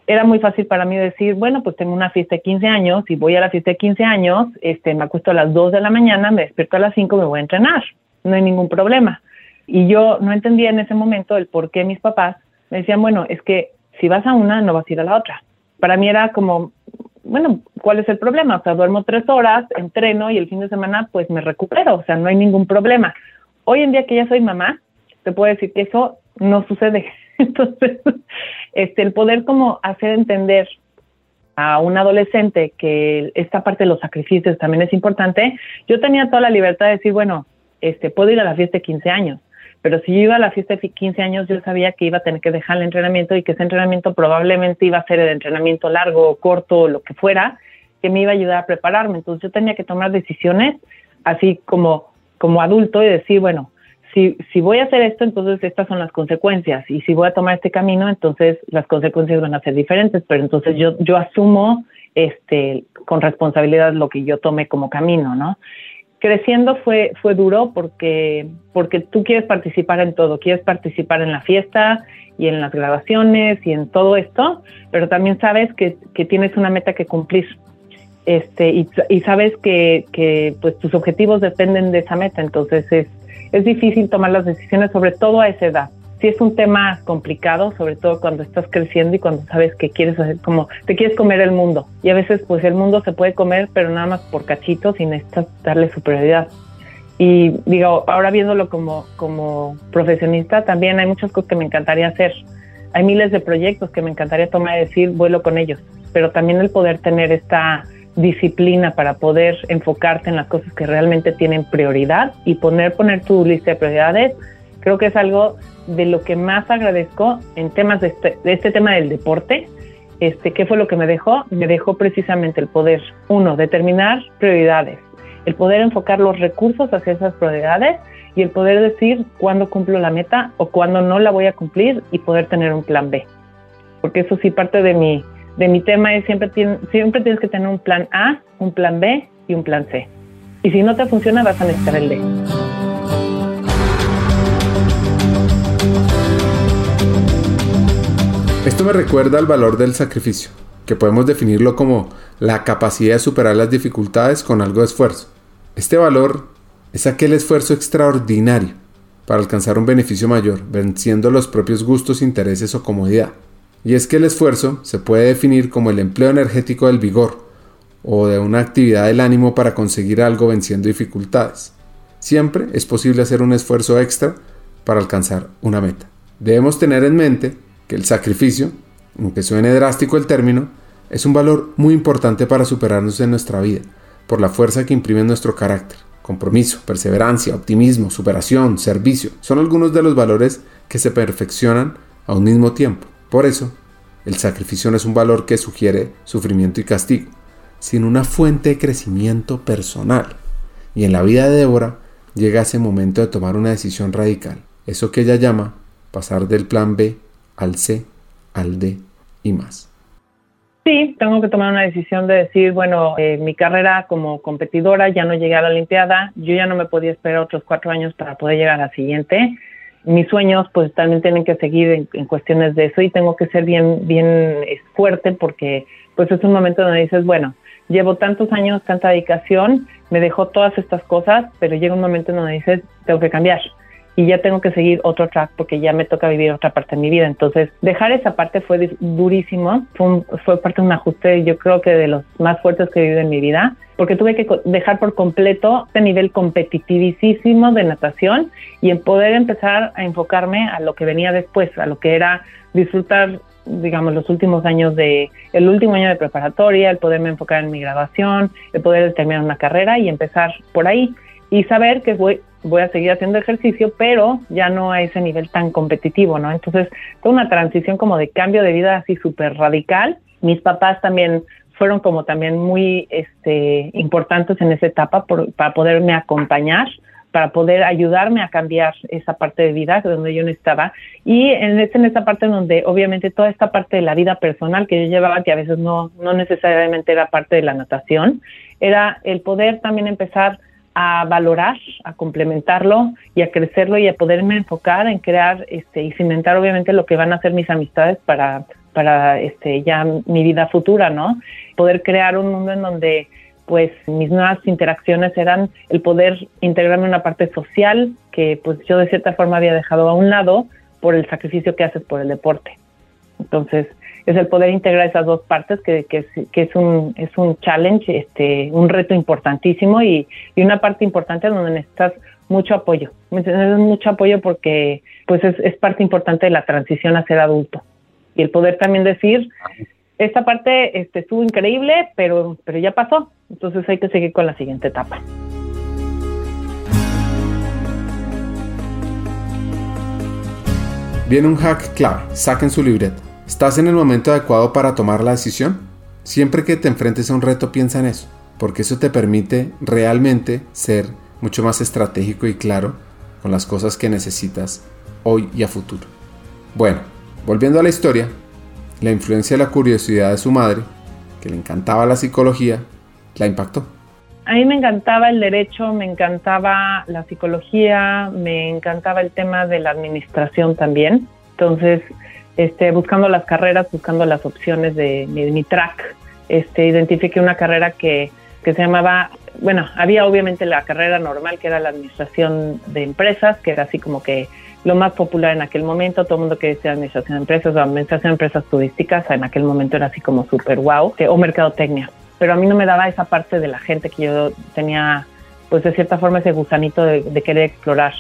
S2: era muy fácil para mí decir, bueno, pues tengo una fiesta de 15 años y voy a la fiesta de 15 años, este, me acuesto a las 2 de la mañana, me despierto a las 5, me voy a entrenar, no hay ningún problema. Y yo no entendía en ese momento el por qué mis papás me decían, bueno, es que si vas a una, no vas a ir a la otra. Para mí era como, bueno, ¿cuál es el problema? O sea, duermo tres horas, entreno y el fin de semana pues me recupero, o sea, no hay ningún problema. Hoy en día que ya soy mamá, te puedo decir que eso no sucede. Entonces, este, el poder como hacer entender a un adolescente que esta parte de los sacrificios también es importante, yo tenía toda la libertad de decir, bueno, este, puedo ir a la fiesta de 15 años, pero si yo iba a la fiesta de 15 años, yo sabía que iba a tener que dejar el entrenamiento y que ese entrenamiento probablemente iba a ser el entrenamiento largo, corto, lo que fuera, que me iba a ayudar a prepararme. Entonces yo tenía que tomar decisiones así como, como adulto y decir, bueno, si, si voy a hacer esto, entonces estas son las consecuencias. Y si voy a tomar este camino, entonces las consecuencias van a ser diferentes. Pero entonces yo, yo asumo este, con responsabilidad lo que yo tome como camino, ¿no? Creciendo fue, fue duro porque, porque tú quieres participar en todo, quieres participar en la fiesta y en las grabaciones y en todo esto, pero también sabes que, que tienes una meta que cumplir este, y, y sabes que, que, pues tus objetivos dependen de esa meta, entonces es, es difícil tomar las decisiones, sobre todo a esa edad. Sí es un tema complicado, sobre todo cuando estás creciendo y cuando sabes que quieres hacer como te quieres comer el mundo. Y a veces pues el mundo se puede comer, pero nada más por cachitos y necesitas darle superioridad. Y digo, ahora viéndolo como, como profesionista, también hay muchas cosas que me encantaría hacer. Hay miles de proyectos que me encantaría tomar y decir, vuelo con ellos. Pero también el poder tener esta disciplina para poder enfocarte en las cosas que realmente tienen prioridad y poner, poner tu lista de prioridades, creo que es algo de lo que más agradezco en temas de este, de este tema del deporte. Este, ¿Qué fue lo que me dejó? Me dejó precisamente el poder, uno, determinar prioridades, el poder enfocar los recursos hacia esas prioridades y el poder decir cuándo cumplo la meta o cuándo no la voy a cumplir y poder tener un plan B. Porque eso sí parte de mi, de mi tema es siempre, siempre tienes que tener un plan A, un plan B y un plan C. Y si no te funciona, vas a necesitar el D.
S1: Esto me recuerda al valor del sacrificio, que podemos definirlo como la capacidad de superar las dificultades con algo de esfuerzo. Este valor es aquel esfuerzo extraordinario para alcanzar un beneficio mayor, venciendo los propios gustos, intereses o comodidad. Y es que el esfuerzo se puede definir como el empleo energético del vigor o de una actividad del ánimo para conseguir algo venciendo dificultades. Siempre es posible hacer un esfuerzo extra para alcanzar una meta. Debemos tener en mente que el sacrificio, aunque suene drástico el término, es un valor muy importante para superarnos en nuestra vida, por la fuerza que imprime en nuestro carácter. Compromiso, perseverancia, optimismo, superación, servicio, son algunos de los valores que se perfeccionan a un mismo tiempo. Por eso, el sacrificio no es un valor que sugiere sufrimiento y castigo, sino una fuente de crecimiento personal. Y en la vida de Débora llega ese momento de tomar una decisión radical, eso que ella llama pasar del plan B al C, al D y más.
S2: Sí, tengo que tomar una decisión de decir, bueno, eh, mi carrera como competidora ya no llegué a la Olimpiada, yo ya no me podía esperar otros cuatro años para poder llegar a la siguiente. Mis sueños pues también tienen que seguir en, cuestiones de eso y tengo que ser bien, bien eh, fuerte porque pues es un momento donde dices, bueno, llevo tantos años, tanta dedicación, me dejó todas estas cosas, pero llega un momento donde dices, tengo que cambiar y ya tengo que seguir otro track porque ya me toca vivir otra parte de mi vida. Entonces, dejar esa parte fue durísimo, fue, fue parte de un ajuste, yo creo que de los más fuertes que he vivido en mi vida, porque tuve que dejar por completo este nivel competitivísimo de natación y en poder empezar a enfocarme a lo que venía después, a lo que era disfrutar digamos, los últimos años de, el último año de preparatoria, el poderme enfocar en mi graduación, el poder terminar una carrera y empezar por ahí y saber que voy, voy a seguir haciendo ejercicio, pero ya no a ese nivel tan competitivo, ¿no? Entonces, fue una transición como de cambio de vida así súper radical. Mis papás también fueron como también muy este, importantes en esa etapa para poderme acompañar, para poder ayudarme a cambiar esa parte de vida donde yo no estaba. Y en, en esa parte donde obviamente toda esta parte de la vida personal que yo llevaba, que a veces no, no necesariamente era parte de la natación, era el poder también empezar a valorar, a complementarlo y a crecerlo y a poderme enfocar en crear este, y cimentar obviamente lo que van a ser mis amistades para, para este, ya mi vida futura, ¿no? Poder crear un mundo en donde pues mis nuevas interacciones eran el poder integrarme una parte social que pues yo de cierta forma había dejado a un lado por el sacrificio que haces por el deporte. Entonces, es el poder integrar esas dos partes que, que, es, un, es un challenge, este, un reto importantísimo y, y una parte importante donde necesitas mucho apoyo. Necesitas mucho apoyo porque pues es, es parte importante de la transición a ser adulto. Y el poder también decir, esta parte este, estuvo increíble, pero, pero ya pasó. Entonces hay que seguir con la siguiente etapa.
S1: Viene un hack clave, saquen su libreta. ¿Estás en el momento adecuado para tomar la decisión? Siempre que te enfrentes a un reto piensa en eso, porque eso te permite realmente ser mucho más estratégico y claro con las cosas que necesitas hoy y a futuro. Bueno, volviendo a la historia, la influencia de la curiosidad de su madre, que le encantaba la psicología, la impactó.
S2: A mí me encantaba el derecho, me encantaba la psicología, me encantaba el tema de la administración también. Entonces, este, buscando las carreras, buscando las opciones de, mi track, este, identifiqué una carrera que, que se llamaba, bueno, había obviamente la carrera normal que era la administración de empresas, que era así como que lo más popular en aquel momento, todo el mundo quería decir administración de empresas o administración de empresas turísticas, en aquel momento era así como súper wow, o mercadotecnia. Pero a mí no me daba esa parte de la gente que yo tenía, pues de cierta forma ese gusanito de querer explorar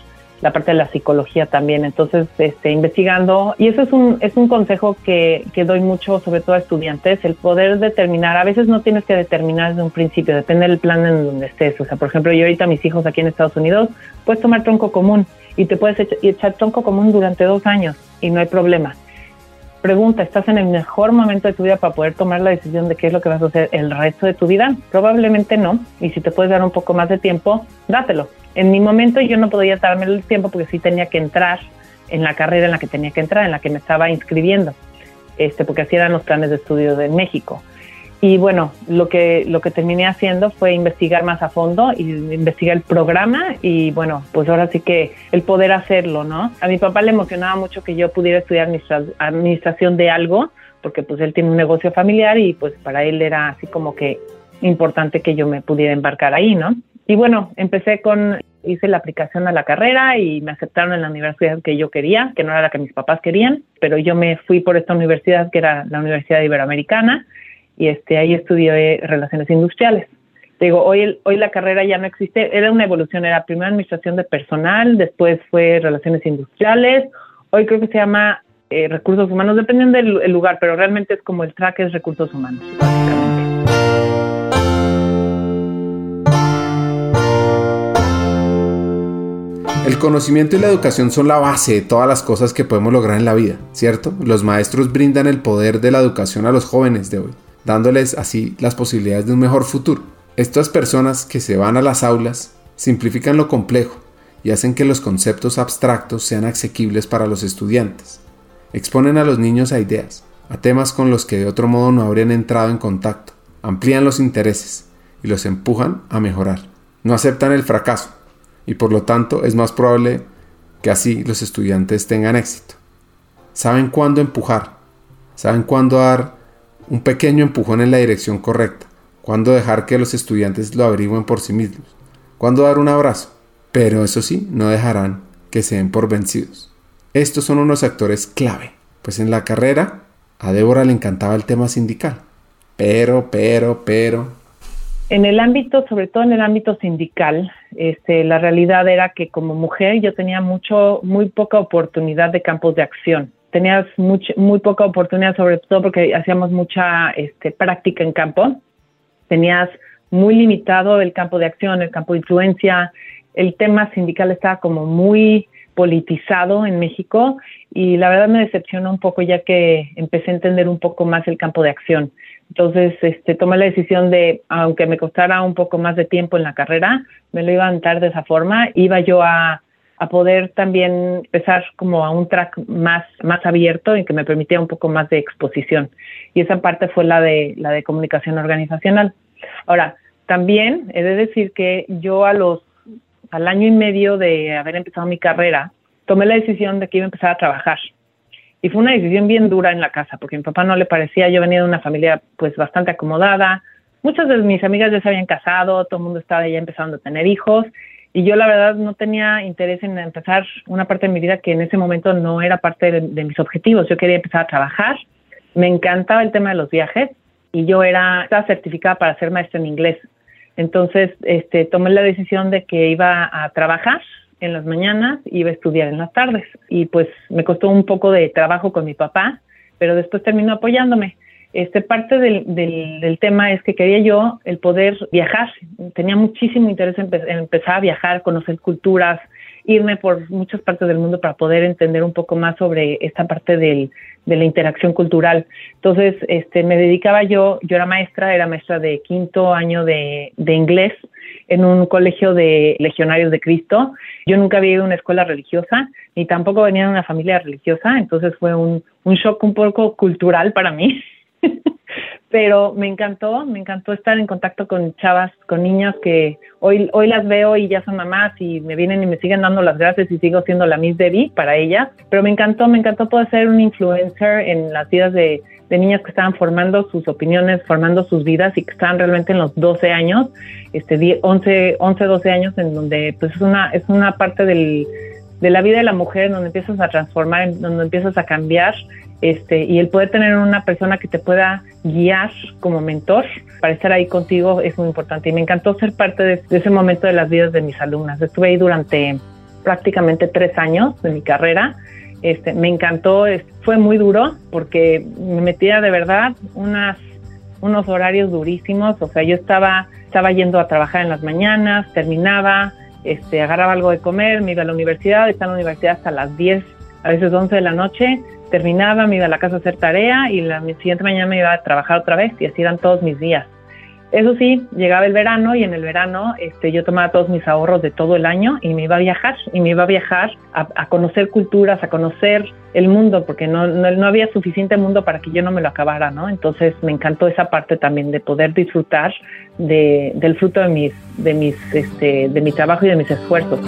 S2: la parte de la psicología también. Entonces, este, investigando, y eso es un, es un consejo que, que doy mucho, sobre todo a estudiantes, el poder determinar, a veces no tienes que determinar desde un principio, depende del plan en donde estés. O sea, por ejemplo, yo ahorita mis hijos aquí en Estados Unidos, puedes tomar tronco común y te puedes echar, echar tronco común durante dos años y no hay problema. Pregunta, ¿estás en el mejor momento de tu vida para poder tomar la decisión de qué es lo que vas a hacer el resto de tu vida? Probablemente no. Y si te puedes dar un poco más de tiempo, dátelo en mi momento yo no podía darme el tiempo porque sí tenía que entrar en la carrera en la que tenía que entrar, en la que me estaba inscribiendo. este, porque así eran los planes de estudio de México. Y bueno, lo que, lo que terminé haciendo fue investigar más a fondo y investigar el programa y bueno, pues ahora sí que el poder hacerlo, ¿no? A mi papá le emocionaba mucho que yo pudiera estudiar administración de algo, porque pues él tiene un negocio familiar y pues para él era así como que importante que yo me pudiera embarcar ahí, ¿no? Y bueno, empecé con, hice la aplicación a la carrera y me aceptaron en la universidad que yo quería, que no era la que mis papás querían, pero yo me fui por esta universidad que era la Universidad Iberoamericana y este, ahí estudié relaciones industriales. Digo, hoy, hoy la carrera ya no existe, era una evolución, era primero administración de personal, después fue relaciones industriales, hoy creo que se llama eh, recursos humanos, dependiendo del lugar, pero realmente es como el track es recursos humanos, básicamente.
S1: El conocimiento y la educación son la base de todas las cosas que podemos lograr en la vida, ¿cierto? Los maestros brindan el poder de la educación a los jóvenes de hoy dándoles así las posibilidades de un mejor futuro. Estas personas que se van a las aulas simplifican lo complejo y hacen que los conceptos abstractos sean asequibles para los estudiantes. Exponen a los niños a ideas, a temas con los que de otro modo no habrían entrado en contacto, amplían los intereses y los empujan a mejorar. No aceptan el fracaso y por lo tanto es más probable que así los estudiantes tengan éxito. Saben cuándo empujar, saben cuándo dar un pequeño empujón en la dirección correcta, cuando dejar que los estudiantes lo averigüen por sí mismos, cuando dar un abrazo, pero eso sí, no dejarán que se den por vencidos. Estos son unos actores clave, pues en la carrera a Débora le encantaba el tema sindical, pero, pero, pero...
S2: En el ámbito, sobre todo en el ámbito sindical, este, la realidad era que como mujer yo tenía mucho, muy poca oportunidad de campos de acción tenías muy poca oportunidad, sobre todo porque hacíamos mucha este, práctica en campo. Tenías muy limitado el campo de acción, el campo de influencia. El tema sindical estaba como muy politizado en México y la verdad me decepcionó un poco ya que empecé a entender un poco más el campo de acción. Entonces, este, tomé la decisión de, aunque me costara un poco más de tiempo en la carrera, me lo iba a dar de esa forma. Iba yo a a poder también empezar como a un track más, más abierto y que me permitía un poco más de exposición. Y esa parte fue la de, la de comunicación organizacional. Ahora, también he de decir que yo a los, al año y medio de haber empezado mi carrera, tomé la decisión de que iba a empezar a trabajar. Y fue una decisión bien dura en la casa, porque a mi papá no le parecía, yo venía de una familia pues bastante acomodada, muchas de mis amigas ya se habían casado, todo el mundo estaba ya empezando a tener hijos, y yo la verdad no tenía interés en empezar una parte de mi vida que en ese momento no era parte de, mis objetivos. Yo quería empezar a trabajar. Me encantaba el tema de los viajes y yo era estaba certificada para ser maestra en inglés. Entonces, este, tomé la decisión de que iba a trabajar en las mañanas y iba a estudiar en las tardes. Y pues me costó un poco de trabajo con mi papá, pero después terminó apoyándome. Este, parte del, del, tema es que quería yo el poder viajar. Tenía muchísimo interés en, empezar a viajar, conocer culturas, irme por muchas partes del mundo para poder entender un poco más sobre esta parte del, de la interacción cultural. Entonces, este, me dedicaba yo, yo era maestra, era maestra de quinto año de, de inglés en un colegio de legionarios de Cristo. Yo nunca había ido a una escuela religiosa, ni tampoco venía de una familia religiosa, entonces fue un, un shock un poco cultural para mí. Pero me encantó, me encantó estar en contacto con chavas, con niñas que hoy, hoy las veo y ya son mamás y me vienen y me siguen dando las gracias y sigo siendo la Miss Debbie para ellas. Pero me encantó, me encantó poder ser un influencer en las vidas de, de niñas que estaban formando sus opiniones, formando sus vidas y que estaban realmente en los 12 años, este 11, 11 12 años en donde pues es una, es una parte del, de la vida de la mujer donde empiezas a transformar, donde empiezas a cambiar este, y el poder tener una persona que te pueda guiar como mentor para estar ahí contigo es muy importante. Y me encantó ser parte de, ese momento de las vidas de mis alumnas. Estuve ahí durante prácticamente tres años de mi carrera. Este, me encantó, fue muy duro porque me metía de verdad unas, unos horarios durísimos. O sea, yo estaba, estaba yendo a trabajar en las mañanas, terminaba, este, agarraba algo de comer, me iba a la universidad, estaba en la universidad hasta las 10, a veces 11 de la noche, terminaba, me iba a la casa a hacer tarea y la siguiente mañana me iba a trabajar otra vez y así eran todos mis días. Eso sí, llegaba el verano y en el verano este, yo tomaba todos mis ahorros de todo el año y me iba a viajar, y me iba a viajar a, conocer culturas, a conocer el mundo, porque no, no, había suficiente mundo para que yo no me lo acabara, ¿no? Entonces me encantó esa parte también de poder disfrutar de, del fruto de mis, de mis, este, de mi trabajo y de mis esfuerzos.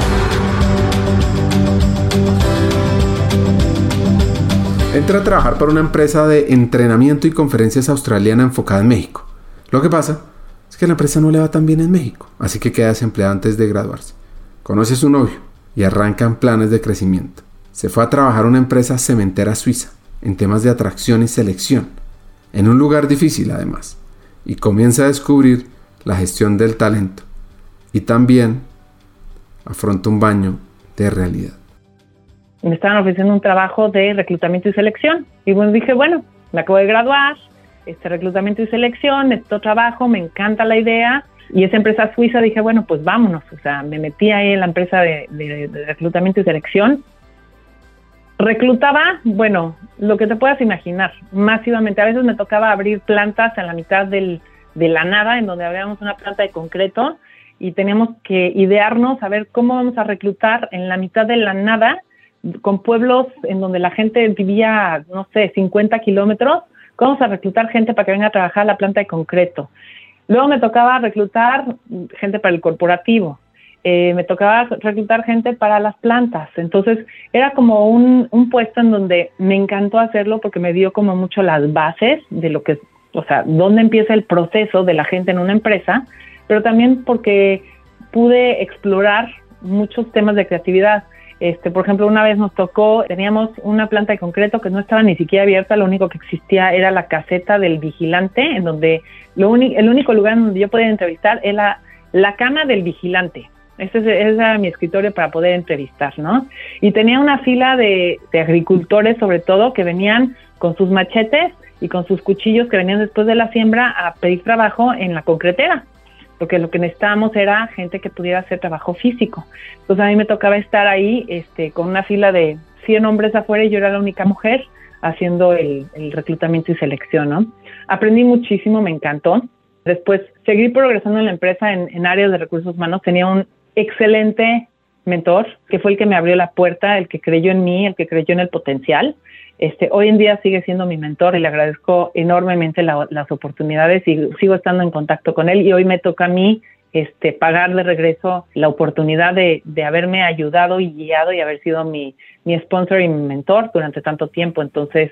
S1: Entra a trabajar para una empresa de entrenamiento y conferencias australiana enfocada en México. Lo que pasa es que la empresa no le va tan bien en México, así que queda desempleada antes de graduarse. Conoce a su novio y arrancan planes de crecimiento. Se fue a trabajar a una empresa cementera suiza, en temas de atracción y selección, en un lugar difícil además, y comienza a descubrir la gestión del talento. Y también afronta un baño de realidad.
S2: Me estaban ofreciendo un trabajo de reclutamiento y selección. Y bueno, dije, bueno, me acabo de graduar, este reclutamiento y selección, esto trabajo, me encanta la idea. Y esa empresa suiza dije, bueno, pues vámonos. O sea, me metí ahí en la empresa de, reclutamiento y selección. Reclutaba, bueno, lo que te puedas imaginar, masivamente. A veces me tocaba abrir plantas en la mitad del, de la nada, en donde habíamos una planta de concreto y teníamos que idearnos a ver cómo vamos a reclutar en la mitad de la nada, con pueblos en donde la gente vivía, no sé, 50 kilómetros, vamos a reclutar gente para que venga a trabajar a la planta de concreto. Luego me tocaba reclutar gente para el corporativo. Eh, me tocaba reclutar gente para las plantas. Entonces era como un, un puesto en donde me encantó hacerlo porque me dio como mucho las bases de lo que, o sea, dónde empieza el proceso de la gente en una empresa, pero también porque pude explorar muchos temas de creatividad. Este, por ejemplo, una vez nos tocó, teníamos una planta de concreto que no estaba ni siquiera abierta, lo único que existía era la caseta del vigilante, en donde lo el único lugar donde yo podía entrevistar era la cama del vigilante. Ese, era mi escritorio para poder entrevistar, ¿no? Y tenía una fila de agricultores, sobre todo, que venían con sus machetes y con sus cuchillos que venían después de la siembra a pedir trabajo en la concretera porque lo que necesitábamos era gente que pudiera hacer trabajo físico. Entonces a mí me tocaba estar ahí este, con una fila de 100 hombres afuera y yo era la única mujer haciendo el, reclutamiento y selección, ¿no? Aprendí muchísimo, me encantó. Después seguí progresando en la empresa en, en áreas de recursos humanos. Tenía un excelente mentor, que fue el que me abrió la puerta, el que creyó en mí, el que creyó en el potencial. Este, hoy en día sigue siendo mi mentor y le agradezco enormemente las oportunidades y sigo estando en contacto con él y hoy me toca a mí este, pagar de regreso la oportunidad de, haberme ayudado y guiado y haber sido mi, sponsor y mi mentor durante tanto tiempo. Entonces,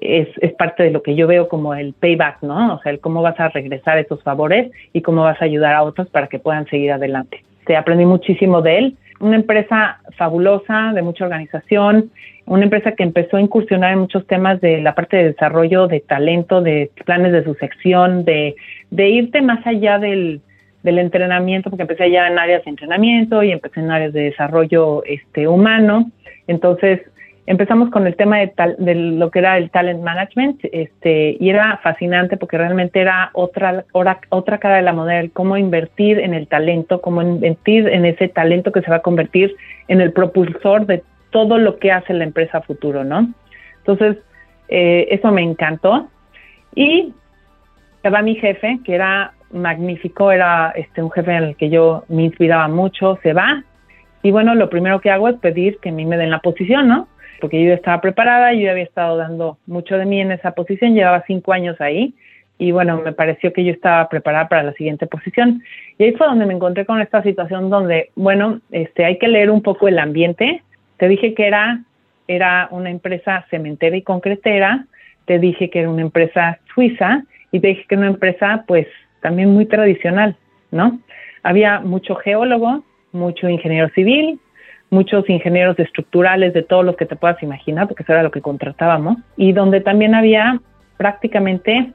S2: es, parte de lo que yo veo como el payback, ¿no? O sea, el cómo vas a regresar esos favores y cómo vas a ayudar a otros para que puedan seguir adelante. Te aprendí muchísimo de él. Una empresa fabulosa, de mucha organización, una empresa que empezó a incursionar en muchos temas de la parte de desarrollo, de talento, de planes de sucesión, de, de irte más allá del, del entrenamiento, porque empecé ya en áreas de entrenamiento y empecé en áreas de desarrollo este, humano. Entonces, empezamos con el tema de, tal, de lo que era el talent management este, y era fascinante porque realmente era otra, otra, otra cara de la moneda, cómo invertir en el talento, cómo invertir en ese talento que se va a convertir en el propulsor de todo lo que hace la empresa futuro, ¿no? Entonces, eh, eso me encantó. Y estaba mi jefe, que era magnífico, era este, un jefe en el que yo me inspiraba mucho, se va. Y bueno, lo primero que hago es pedir que a mí me den la posición, ¿no? Porque yo estaba preparada, yo había estado dando mucho de mí en esa posición, llevaba cinco años ahí y bueno, me pareció que yo estaba preparada para la siguiente posición. Y ahí fue donde me encontré con esta situación donde, bueno, este, hay que leer un poco el ambiente, te dije que era, era una empresa cementera y concretera, te dije que era una empresa suiza y te dije que era una empresa pues también muy tradicional, ¿no? Había mucho geólogo, mucho ingeniero civil, muchos ingenieros estructurales de todo lo que te puedas imaginar, porque eso era lo que contratábamos, y donde también había prácticamente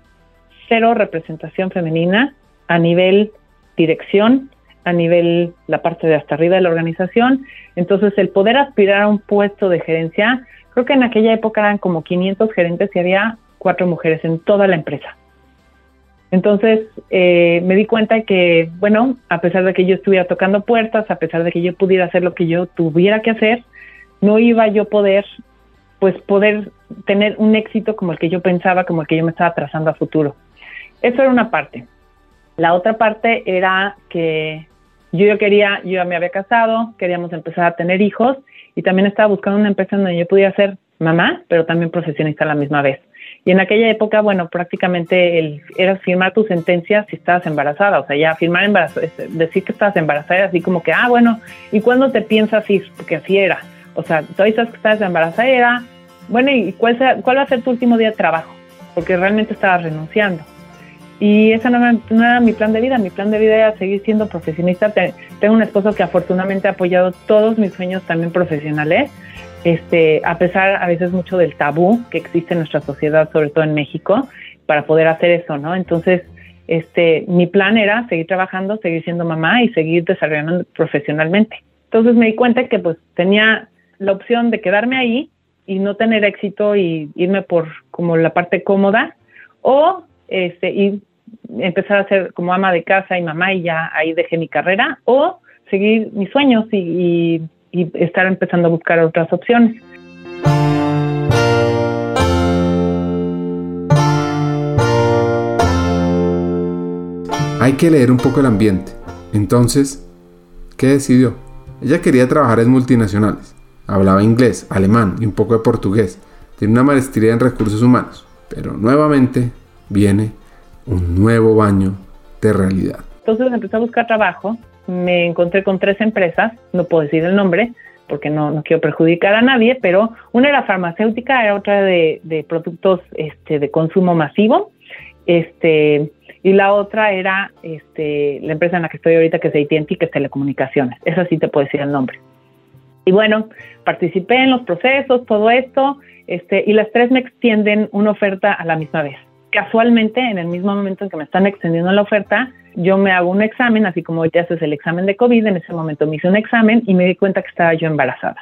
S2: cero representación femenina a nivel dirección, a nivel la parte de hasta arriba de la organización. Entonces, el poder aspirar a un puesto de gerencia, creo que en aquella época eran como 500 gerentes y había cuatro mujeres en toda la empresa. Entonces, eh, me di cuenta que, bueno, a pesar de que yo estuviera tocando puertas, a pesar de que yo pudiera hacer lo que yo tuviera que hacer, no iba yo poder, pues, poder tener un éxito como el que yo pensaba, como el que yo me estaba trazando a futuro. Eso era una parte. La otra parte era que yo, quería, yo ya me había casado, queríamos empezar a tener hijos y también estaba buscando una empresa donde yo pudiera ser mamá, pero también profesionista a la misma vez. Y en aquella época, bueno, prácticamente el, era firmar tu sentencia si estabas embarazada, o sea, ya firmar embarazada, este, decir que estabas embarazada, así como que, ah, bueno, ¿y cuándo te piensas ir? Porque así era. O sea, tú sabes que estabas embarazada, era, bueno, ¿y cuál, cuál va a ser tu último día de trabajo? Porque realmente estabas renunciando. Y ese no, no, era mi plan de vida, mi plan de vida era seguir siendo profesionista. Tengo un esposo que afortunadamente ha apoyado todos mis sueños también profesionales, este, a pesar a veces mucho del tabú que existe en nuestra sociedad, sobre todo en México, para poder hacer eso, ¿no? Entonces, este, mi plan era seguir trabajando, seguir siendo mamá y seguir desarrollando profesionalmente. Entonces me di cuenta que pues tenía la opción de quedarme ahí y no tener éxito y irme por como la parte cómoda o este, y empezar a ser como ama de casa y mamá y ya ahí dejé mi carrera o seguir mis sueños y, y estar empezando a buscar otras opciones.
S1: Hay que leer un poco el ambiente. Entonces, ¿qué decidió? Ella quería trabajar en multinacionales. Hablaba inglés, alemán y un poco de portugués. Tiene una maestría en recursos humanos. Pero nuevamente viene un nuevo baño de realidad.
S2: Entonces empecé a buscar trabajo, me encontré con tres empresas, no puedo decir el nombre porque no, no quiero perjudicar a nadie, pero una era farmacéutica, era otra de, de productos este, de consumo masivo, este, y la otra era este, la empresa en la que estoy ahorita, que es AT&T, que es telecomunicaciones. Esa sí te puedo decir el nombre. Y bueno, participé en los procesos, todo esto, este, y las tres me extienden una oferta a la misma vez casualmente, en el mismo momento en que me están extendiendo la oferta, yo me hago un examen, así como hoy te haces el examen de COVID, en ese momento me hice un examen y me di cuenta que estaba yo embarazada.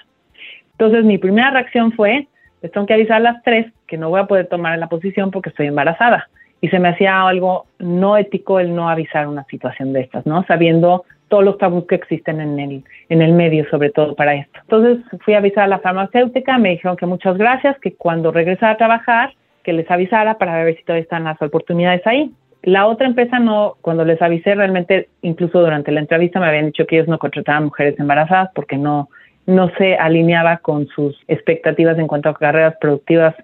S2: Entonces, mi primera reacción fue, les tengo que avisar a las tres que no voy a poder tomar la posición porque estoy embarazada. Y se me hacía algo no ético el no avisar una situación de estas, ¿no? Sabiendo todos los tabús que existen en el, en el medio, sobre todo para esto. Entonces fui a avisar a la farmacéutica, me dijeron que muchas gracias, que cuando regresara a trabajar que les avisara para ver si todavía están las oportunidades ahí. La otra empresa no, cuando les avisé realmente, incluso durante la entrevista me habían dicho que ellos no contrataban mujeres embarazadas porque no, no se alineaba con sus expectativas en cuanto a carreras productivas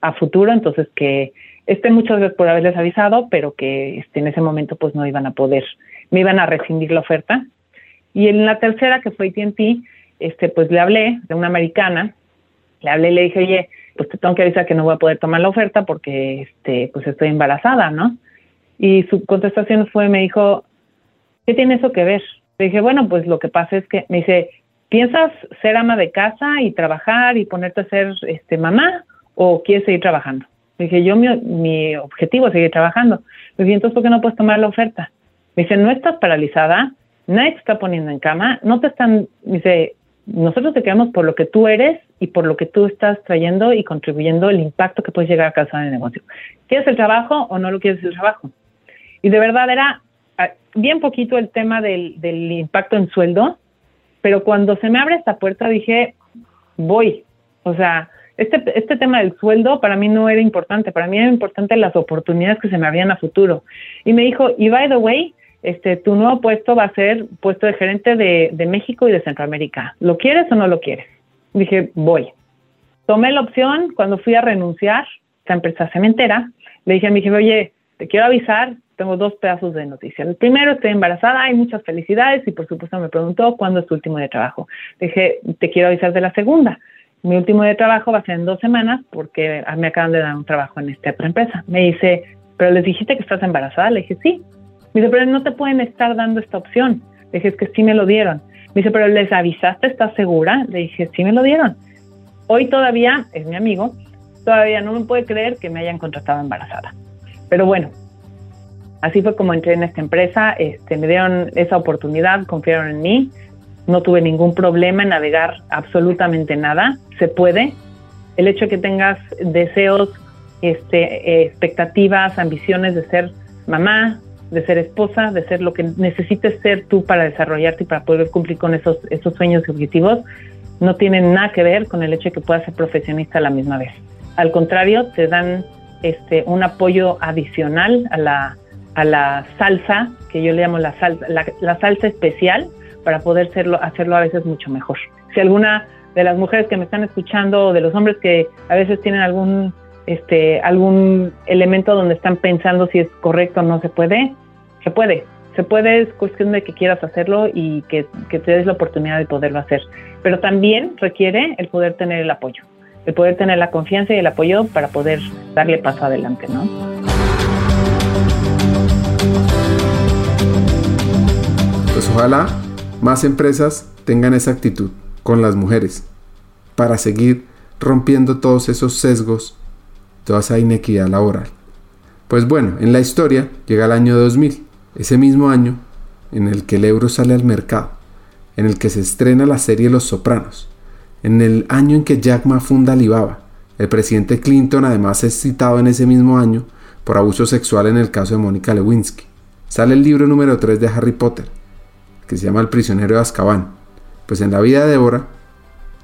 S2: a futuro, entonces que estén muchas veces por haberles avisado, pero que este, en ese momento pues no iban a poder, me iban a rescindir la oferta. Y en la tercera, que fue AT&T, este, pues le hablé de una americana, le hablé y le dije, oye, pues te tengo que avisar que no voy a poder tomar la oferta porque este, pues estoy embarazada, ¿no? Y su contestación fue, me dijo, ¿qué tiene eso que ver? Le dije, bueno, pues lo que pasa es que me dice, ¿piensas ser ama de casa y trabajar y ponerte a ser este, mamá o quieres seguir trabajando? Le dije, yo mi, objetivo es seguir trabajando. Le dije, entonces, ¿por qué no puedes tomar la oferta? Me dice, no estás paralizada, nadie te está poniendo en cama, no te están, dice, nosotros te quedamos por lo que tú eres y por lo que tú estás trayendo y contribuyendo el impacto que puedes llegar a causar en el negocio. ¿Quieres el trabajo o no lo quieres el trabajo? Y de verdad era ah, bien poquito el tema del, del impacto en sueldo, pero cuando se me abre esta puerta dije, voy. O sea, este, este tema del sueldo para mí no era importante, para mí era importante las oportunidades que se me abrían a futuro. Y me dijo, y by the way, este, tu nuevo puesto va a ser puesto de gerente de, de México y de Centroamérica. ¿Lo quieres o no lo quieres? Dije, voy. Tomé la opción cuando fui a renunciar esta empresa cementera. Le dije a mi jefe, oye, te quiero avisar, tengo dos pedazos de noticia. El primero, estoy embarazada, hay muchas felicidades y por supuesto me preguntó cuándo es tu último de trabajo. Dije, te quiero avisar de la segunda. Mi último de trabajo va a ser en dos semanas porque me acaban de dar un trabajo en esta otra empresa. Me dice, ¿pero les dijiste que estás embarazada? Le dije, sí. Me dice, pero no te pueden estar dando esta opción. Le dije, es que sí me lo dieron. Me dice, pero ¿les avisaste? ¿Estás segura? Le dije, sí me lo dieron. Hoy todavía, es mi amigo, todavía no me puede creer que me hayan contratado embarazada. Pero bueno, así fue como entré en esta empresa, este, me dieron esa oportunidad, confiaron en mí, no tuve ningún problema en navegar absolutamente nada, se puede. El hecho de que tengas deseos, este, expectativas, ambiciones de ser mamá, de ser esposa, de ser lo que necesites ser tú para desarrollarte y para poder cumplir con esos, esos sueños y objetivos, no tienen nada que ver con el hecho de que puedas ser profesionista a la misma vez. Al contrario, te dan este, un apoyo adicional a la, a la salsa, que yo le llamo la salsa, la, salsa especial, para poder hacerlo, hacerlo a veces mucho mejor. Si alguna de las mujeres que me están escuchando o de los hombres que a veces tienen algún este algún elemento donde están pensando si es correcto o no se puede, se puede. Se puede, es cuestión de que quieras hacerlo y que, que te des la oportunidad de poderlo hacer. Pero también requiere el poder tener el apoyo, el poder tener la confianza y el apoyo para poder darle paso adelante, ¿no?
S1: Ojalá más empresas tengan esa actitud con las mujeres para seguir rompiendo todos esos sesgos, toda esa inequidad laboral. Pues bueno, en la historia llega el año 2000 ese mismo año en el que el euro sale al mercado, en el que se estrena la serie Los Sopranos, en el año en que Jack Ma funda Alibaba, el presidente Clinton además es citado en ese mismo año por abuso sexual en el caso de Mónica Lewinsky. Sale el libro número 3 de Harry Potter, que se llama El prisionero de Azkaban. Pues en la vida de Débora,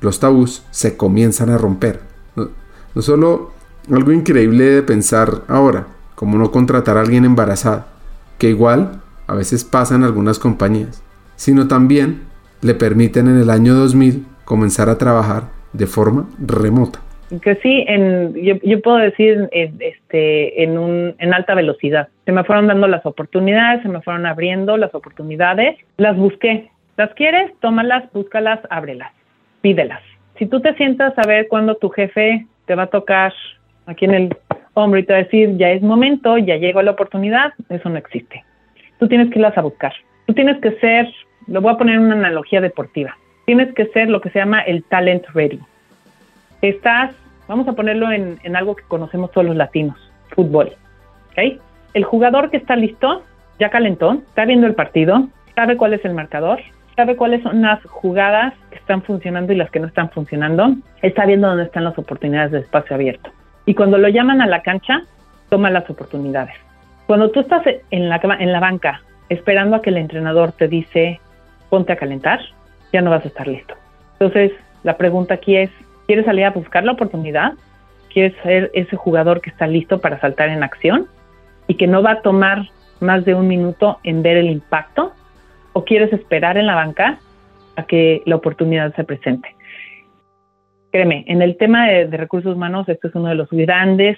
S1: los tabús se comienzan a romper. No, solo algo increíble de pensar ahora, como no contratar a alguien embarazada, que igual a veces pasa en algunas compañías, sino también le permiten en el año 2000 comenzar a trabajar de forma remota.
S2: Que sí, en, yo, puedo decir este, en, un, en alta velocidad. Se me fueron dando las oportunidades, se me fueron abriendo las oportunidades, las busqué. ¿Las quieres? Tómalas, búscalas, ábrelas, pídelas. Si tú te sientas a ver cuándo tu jefe te va a tocar aquí en el hombre y te va a decir, ya es momento, ya llegó la oportunidad, eso no existe. Tú tienes que irlas a buscar. Tú tienes que ser, lo voy a poner en una analogía deportiva, tienes que ser lo que se llama el talent ready. Estás, vamos a ponerlo en, algo que conocemos todos los latinos, fútbol. ¿okay? El jugador que está listo, ya calentó, está viendo el partido, sabe cuál es el marcador, sabe cuáles son las jugadas que están funcionando y las que no están funcionando, está viendo dónde están las oportunidades de espacio abierto. Y cuando lo llaman a la cancha, toma las oportunidades. Cuando tú estás en la, en la banca esperando a que el entrenador te dice ponte a calentar, ya no vas a estar listo. Entonces, la pregunta aquí es, ¿quieres salir a buscar la oportunidad? ¿Quieres ser ese jugador que está listo para saltar en acción y que no va a tomar más de un minuto en ver el impacto? ¿O quieres esperar en la banca a que la oportunidad se presente? créeme, en el tema de, recursos humanos, este es uno de los grandes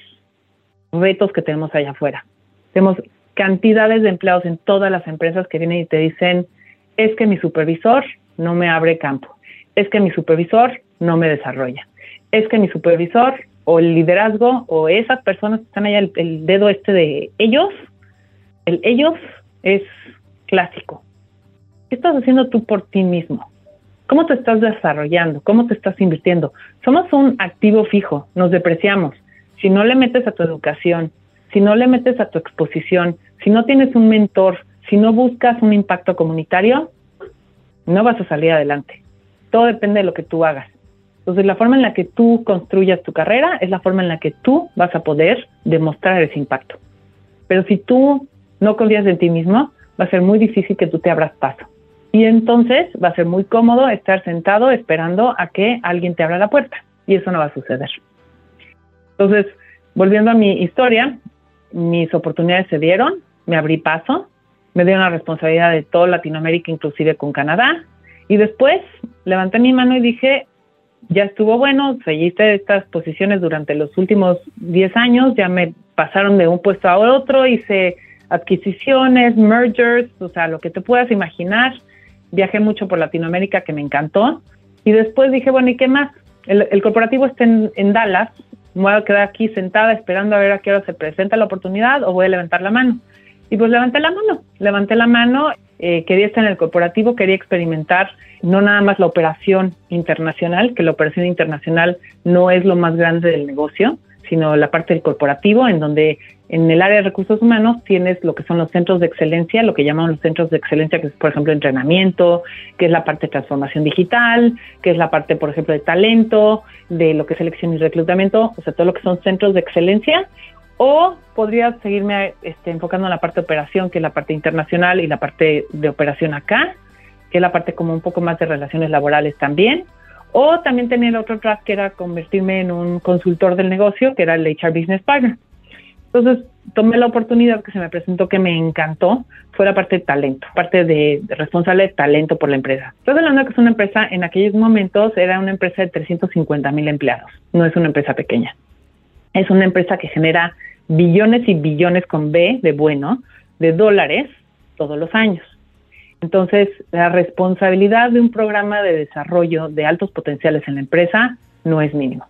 S2: retos que tenemos allá afuera. Tenemos cantidades de empleados en todas las empresas que vienen y te dicen, es que mi supervisor no me abre campo, es que mi supervisor no me desarrolla, es que mi supervisor o el liderazgo o esas personas que están allá, el, el dedo este de ellos, el ellos es clásico. ¿Qué estás haciendo tú por ti mismo? ¿Cómo te estás desarrollando? ¿Cómo te estás invirtiendo? Somos un activo fijo, nos depreciamos. Si no le metes a tu educación, si no le metes a tu exposición, si no tienes un mentor, si no buscas un impacto comunitario, no vas a salir adelante. Todo depende de lo que tú hagas. Entonces, la forma en la que tú construyas tu carrera es la forma en la que tú vas a poder demostrar ese impacto. Pero si tú no confías en ti mismo, va a ser muy difícil que tú te abras paso. Y entonces va a ser muy cómodo estar sentado esperando a que alguien te abra la puerta. Y eso no va a suceder. Entonces, volviendo a mi historia, mis oportunidades se dieron, me abrí paso, me dieron la responsabilidad de toda Latinoamérica, inclusive con Canadá. Y después levanté mi mano y dije, ya estuvo bueno, seguiste estas posiciones durante los últimos 10 años, ya me pasaron de un puesto a otro, hice adquisiciones, mergers, o sea, lo que te puedas imaginar viajé mucho por Latinoamérica que me encantó. Y después dije, bueno, ¿y qué más? El, corporativo está en, Dallas, me voy a quedar aquí sentada esperando a ver a qué hora se presenta la oportunidad o voy a levantar la mano. Y pues levanté la mano, levanté la mano, eh, quería estar en el corporativo, quería experimentar no nada más la operación internacional, que la operación internacional no es lo más grande del negocio, sino la parte del corporativo, en donde en el área de recursos humanos tienes lo que son los centros de excelencia, lo que llamamos los centros de excelencia, que es, por ejemplo, entrenamiento, que es la parte de transformación digital, que es la parte, por ejemplo, de talento, de lo que es selección y reclutamiento, o sea, todo lo que son centros de excelencia. O podría seguirme este, enfocando en la parte de operación, que es la parte internacional y la parte de operación acá, que es la parte como un poco más de relaciones laborales también o también tenía el otro track que era convertirme en un consultor del negocio, que era el HR Business Partner. Entonces tomé la oportunidad que se me presentó que me encantó, fue la parte de talento, parte de, responsable de talento por la empresa. Estoy hablando de que es una empresa, en aquellos momentos era una empresa de 350 mil empleados, no es una empresa pequeña. Es una empresa que genera billones y billones con B de bueno, de dólares todos los años. Entonces, la responsabilidad de un programa de desarrollo de altos potenciales en la empresa no es mínimo.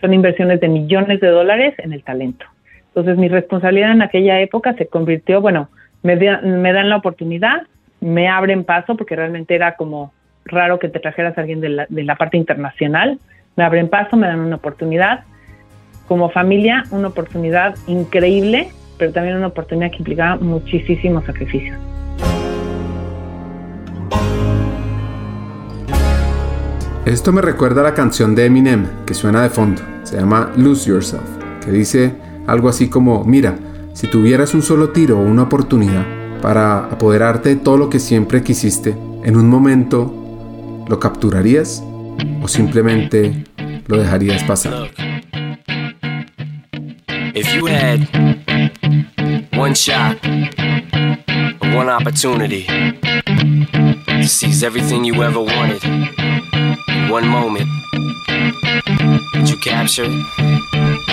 S2: Son inversiones de millones de dólares en el talento. Entonces, mi responsabilidad en aquella época se convirtió, bueno, me, me dan la oportunidad, me abren paso, porque realmente era como raro que te trajeras a alguien de la, de la parte internacional, me abren paso, me dan una oportunidad. Como familia, una oportunidad increíble, pero también una oportunidad que implicaba muchísimos sacrificios.
S1: Esto me recuerda a la canción de Eminem que suena de fondo. Se llama Lose Yourself, que dice algo así como, mira, si tuvieras un solo tiro o una oportunidad para apoderarte de todo lo que siempre quisiste, en un momento, ¿lo capturarías o simplemente lo dejarías pasar? If you had one shot, one opportunity to seize everything you ever wanted one moment. you capture?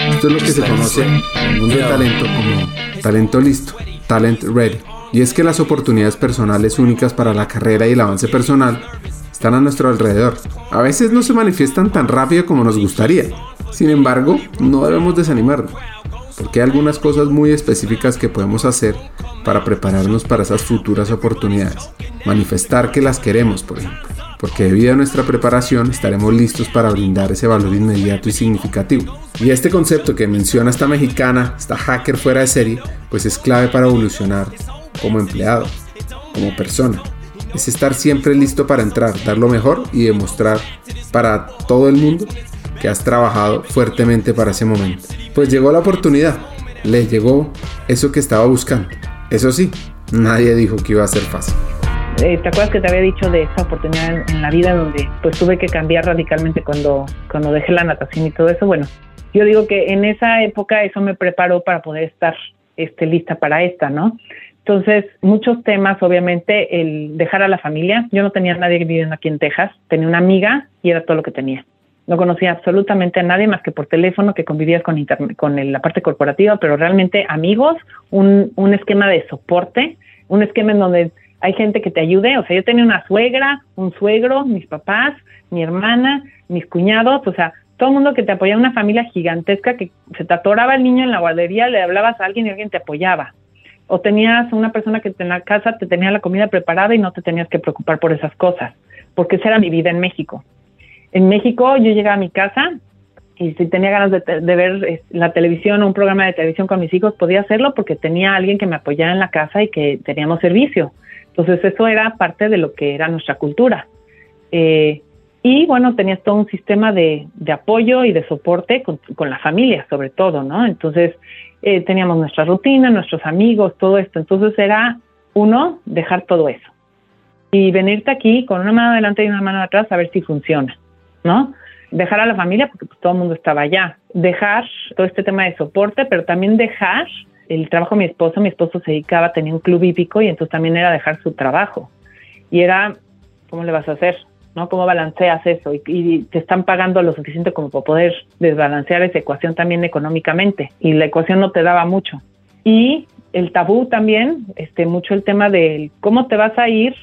S1: Esto es lo que se conoce en el mundo del talento como talento listo, talent ready. Y es que las oportunidades personales únicas para la carrera y el avance personal están a nuestro alrededor. A veces no se manifiestan tan rápido como nos gustaría. Sin embargo, no debemos desanimarnos, porque hay algunas cosas muy específicas que podemos hacer para prepararnos para esas futuras oportunidades. Manifestar que las queremos, por ejemplo porque debido a nuestra preparación estaremos listos para brindar ese valor inmediato y significativo. Y este concepto que menciona esta mexicana, esta hacker fuera de serie, pues es clave para evolucionar como empleado, como persona. Es estar siempre listo para entrar, dar lo mejor y demostrar para todo el mundo que has trabajado fuertemente para ese momento. Pues llegó la oportunidad, le llegó eso que estaba buscando. Eso sí, nadie dijo que iba a ser fácil.
S2: Eh, ¿Te acuerdas que te había dicho de esta oportunidad en, la vida donde pues tuve que cambiar radicalmente cuando, cuando dejé la natación y todo eso? Bueno, yo digo que en esa época eso me preparó para poder estar este, lista para esta, ¿no? Entonces, muchos temas, obviamente, el dejar a la familia. Yo no tenía nadie viviendo aquí en Texas, tenía una amiga y era todo lo que tenía. No conocía absolutamente a nadie más que por teléfono, que convivías con, con la parte corporativa, pero realmente amigos, un, un esquema de soporte, un esquema en donde hay gente que te ayude, o sea, yo tenía una suegra, un suegro, mis papás, mi hermana, mis cuñados, o sea, todo el mundo que te apoyaba, una familia gigantesca que se te atoraba el niño en la guardería, le hablabas a alguien y alguien te apoyaba. O tenías una persona que en la casa te tenía la comida preparada y no te tenías que preocupar por esas cosas, porque esa era mi vida en México. En México yo llegaba a mi casa y si tenía ganas de, de, ver la televisión o un programa de televisión con mis hijos, podía hacerlo porque tenía alguien que me apoyara en la casa y que teníamos servicio. Entonces eso era parte de lo que era nuestra cultura. Eh, y bueno, tenías todo un sistema de, apoyo y de soporte con, la familia, sobre todo, ¿no? Entonces eh, teníamos nuestra rutina, nuestros amigos, todo esto. Entonces era, uno, dejar todo eso. Y venirte aquí con una mano adelante y una mano atrás a ver si funciona, ¿no? Dejar a la familia porque pues, todo el mundo estaba allá. Dejar todo este tema de soporte, pero también dejar el trabajo de mi esposo, mi esposo se dedicaba, tenía un club hípico y entonces también era dejar su trabajo. Y era, ¿cómo le vas a hacer? ¿No? ¿Cómo balanceas eso? Y, te están pagando lo suficiente como para poder desbalancear esa ecuación también económicamente. Y la ecuación no te daba mucho. Y el tabú también, este, mucho el tema de cómo te vas a ir,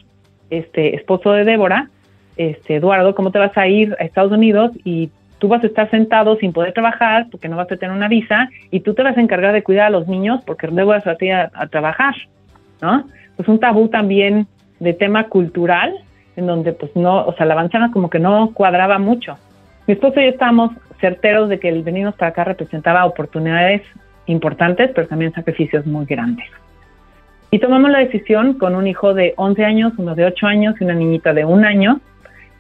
S2: este, esposo de Débora, este, Eduardo, cómo te vas a ir a Estados Unidos y tú vas a estar sentado sin poder trabajar porque no vas a tener una visa y tú te vas a encargar de cuidar a los niños porque luego vas a, a, a trabajar, ¿no? Pues un tabú también de tema cultural en donde pues no, o sea, la avanzana como que no cuadraba mucho. Mi esposo y yo estábamos certeros de que el venirnos para acá representaba oportunidades importantes, pero también sacrificios muy grandes. Y tomamos la decisión con un hijo de 11 años, uno de 8 años y una niñita de un año,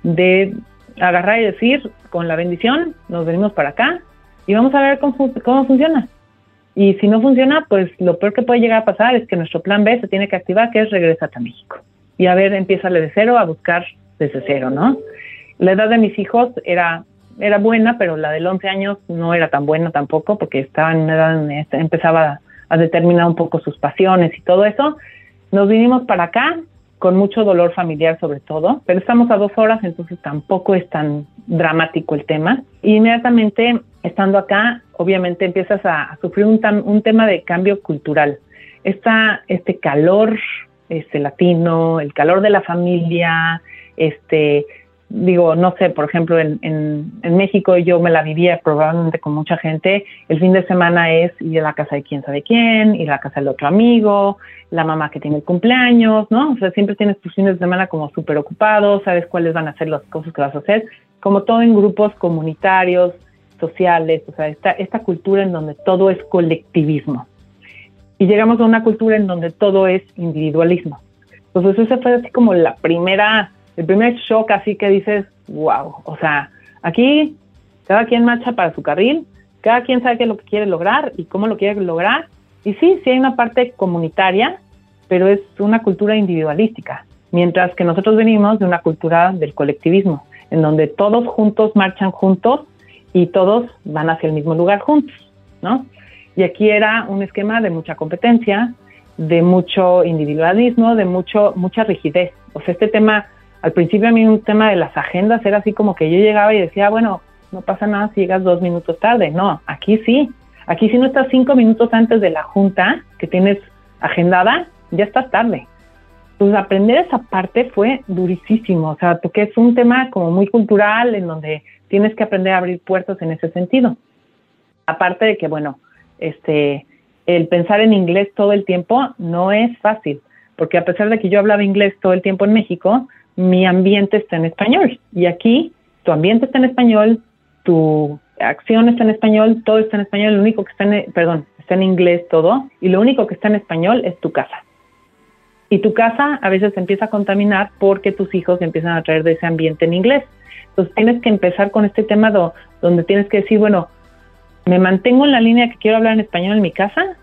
S2: de agarrar y decir, con la bendición, nos venimos para acá y vamos a ver cómo, cómo funciona. Y si no funciona, pues lo peor que puede llegar a pasar es que nuestro plan B se tiene que activar, que es regresar a México. Y a ver, empieza de cero a buscar desde cero, ¿no? La edad de mis hijos era, era buena, pero la del 11 años no era tan buena tampoco, porque estaba en edad, empezaba a determinar un poco sus pasiones y todo eso. Nos vinimos para acá con mucho dolor familiar sobre todo, pero estamos a dos horas, entonces tampoco es tan dramático el tema. Inmediatamente estando acá, obviamente empiezas a, sufrir un, un, tema de cambio cultural. Está este calor este latino, el calor de la familia, este digo, no sé, por ejemplo, en, en, México yo me la vivía probablemente con mucha gente, el fin de semana es ir a la casa de quién sabe quién, ir a la casa del otro amigo, la mamá que tiene el cumpleaños, ¿no? O sea, siempre tienes tus fines de semana como súper ocupados, sabes cuáles van a ser las cosas que vas a hacer, como todo en grupos comunitarios, sociales, o sea, esta, esta cultura en donde todo es colectivismo. Y llegamos a una cultura en donde todo es individualismo. Entonces, esa fue así como la primera el primer shock así que dices, wow, o sea, aquí cada quien marcha para su carril, cada quien sabe qué es lo que quiere lograr y cómo lo quiere lograr. Y sí, sí hay una parte comunitaria, pero es una cultura individualística, mientras que nosotros venimos de una cultura del colectivismo, en donde todos juntos marchan juntos y todos van hacia el mismo lugar juntos, ¿no? Y aquí era un esquema de mucha competencia, de mucho individualismo, de mucho mucha rigidez. O sea, este tema al principio a mí un tema de las agendas era así como que yo llegaba y decía, bueno, no pasa nada si llegas dos minutos tarde. No, aquí sí. Aquí si no estás cinco minutos antes de la junta que tienes agendada, ya estás tarde. Pues aprender esa parte fue durísimo, o sea, porque es un tema como muy cultural en donde tienes que aprender a abrir puertas en ese sentido. Aparte de que, bueno, este, el pensar en inglés todo el tiempo no es fácil, porque a pesar de que yo hablaba inglés todo el tiempo en México, mi ambiente está en español. Y aquí tu ambiente está en español, tu acción está en español, todo está en español, lo único que está en, perdón, está en inglés todo, y lo único que está en español es tu casa. Y tu casa a veces empieza a contaminar porque tus hijos empiezan a traer de ese ambiente en inglés. Entonces tienes que empezar con este tema donde tienes que decir, bueno, me mantengo en la línea que quiero hablar en español en mi casa,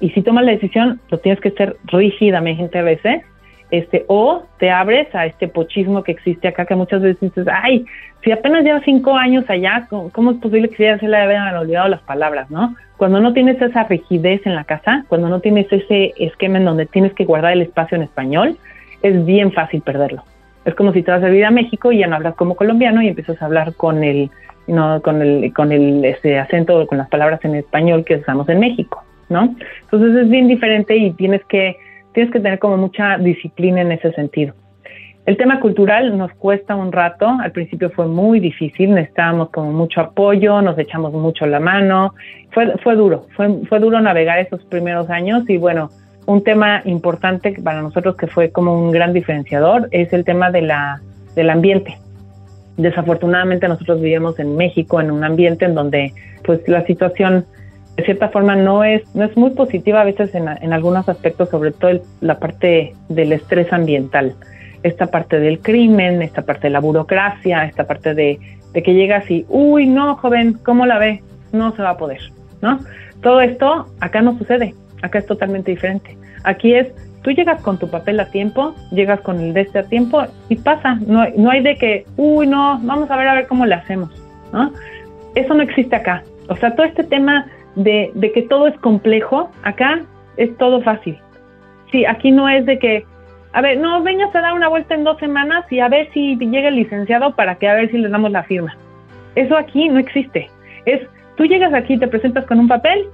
S2: y si tomas la decisión, lo tienes que ser rígidamente a veces, este, o te abres a este pochismo que existe acá, que muchas veces dices, ay, si apenas llevas cinco años allá, ¿cómo, es posible que ya se le hayan olvidado las palabras, no? Cuando no tienes esa rigidez en la casa, cuando no tienes ese esquema en donde tienes que guardar el espacio en español, es bien fácil perderlo. Es como si te vas a vivir a México y ya no hablas como colombiano y empiezas a hablar con el, no, con el, con el ese acento, con las palabras en español que usamos en México, ¿no? Entonces es bien diferente y tienes que tienes que tener como mucha disciplina en ese sentido. El tema cultural nos cuesta un rato, al principio fue muy difícil, necesitábamos como mucho apoyo, nos echamos mucho la mano, fue, fue duro, fue, fue duro navegar esos primeros años y bueno, un tema importante para nosotros que fue como un gran diferenciador es el tema de la, del ambiente. Desafortunadamente nosotros vivimos en México en un ambiente en donde pues la situación de cierta forma no es, no es muy positiva a veces en, en algunos aspectos, sobre todo la parte del estrés ambiental, esta parte del crimen, esta parte de la burocracia, esta parte de, de que llegas y, uy, no, joven, ¿cómo la ve? No se va a poder, ¿no? Todo esto acá no sucede, acá es totalmente diferente. Aquí es, tú llegas con tu papel a tiempo, llegas con el de este a tiempo y pasa, no, no hay de que, uy, no, vamos a ver a ver cómo le hacemos, ¿no? Eso no existe acá. O sea, todo este tema de, que todo es complejo, acá es todo fácil. Sí, aquí no es de que, a ver, no, vengas a dar una vuelta en dos semanas y a ver si llega el licenciado para que a ver si le damos la firma. Eso aquí no existe. Es, tú llegas aquí, te presentas con un papel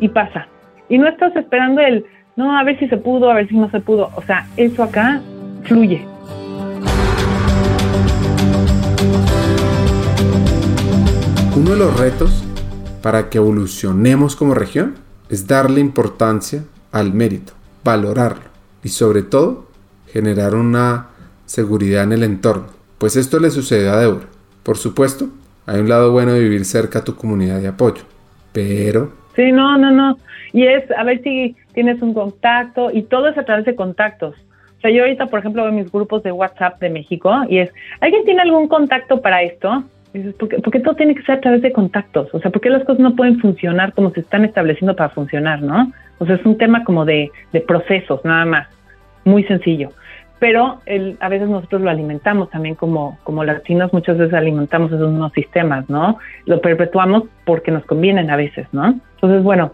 S2: y pasa. Y no estás esperando el, no, a ver si se pudo, a ver si no se pudo. O sea, eso acá fluye.
S1: Uno de los retos para que evolucionemos como región es darle importancia al mérito, valorarlo y sobre todo generar una seguridad en el entorno. Pues esto le sucedió a Débora. Por supuesto, hay un lado bueno de vivir cerca a tu comunidad de apoyo, pero...
S2: Sí, no, no, no. Y es a ver si tienes un contacto y todo es a través de contactos. O sea, yo ahorita, por ejemplo, veo mis grupos de WhatsApp de México y es, ¿alguien tiene algún contacto para esto? Dices, ¿por qué, todo tiene que ser a través de contactos? O sea, ¿por qué las cosas no pueden funcionar como se están estableciendo para funcionar, no? O sea, es un tema como de, de procesos, nada más. Muy sencillo. Pero el, a veces nosotros lo alimentamos también como, como latinos, muchas veces alimentamos esos sistemas, ¿no? Lo perpetuamos porque nos convienen a veces, ¿no? Entonces, bueno,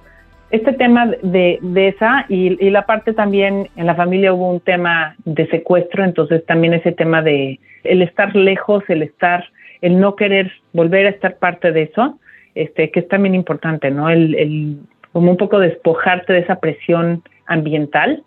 S2: este tema de, de esa y, y, la parte también en la familia hubo un tema de secuestro, entonces también ese tema de el estar lejos, el estar, el no querer volver a estar parte de eso, este, que es también importante, ¿no? El, el como un poco despojarte de esa presión ambiental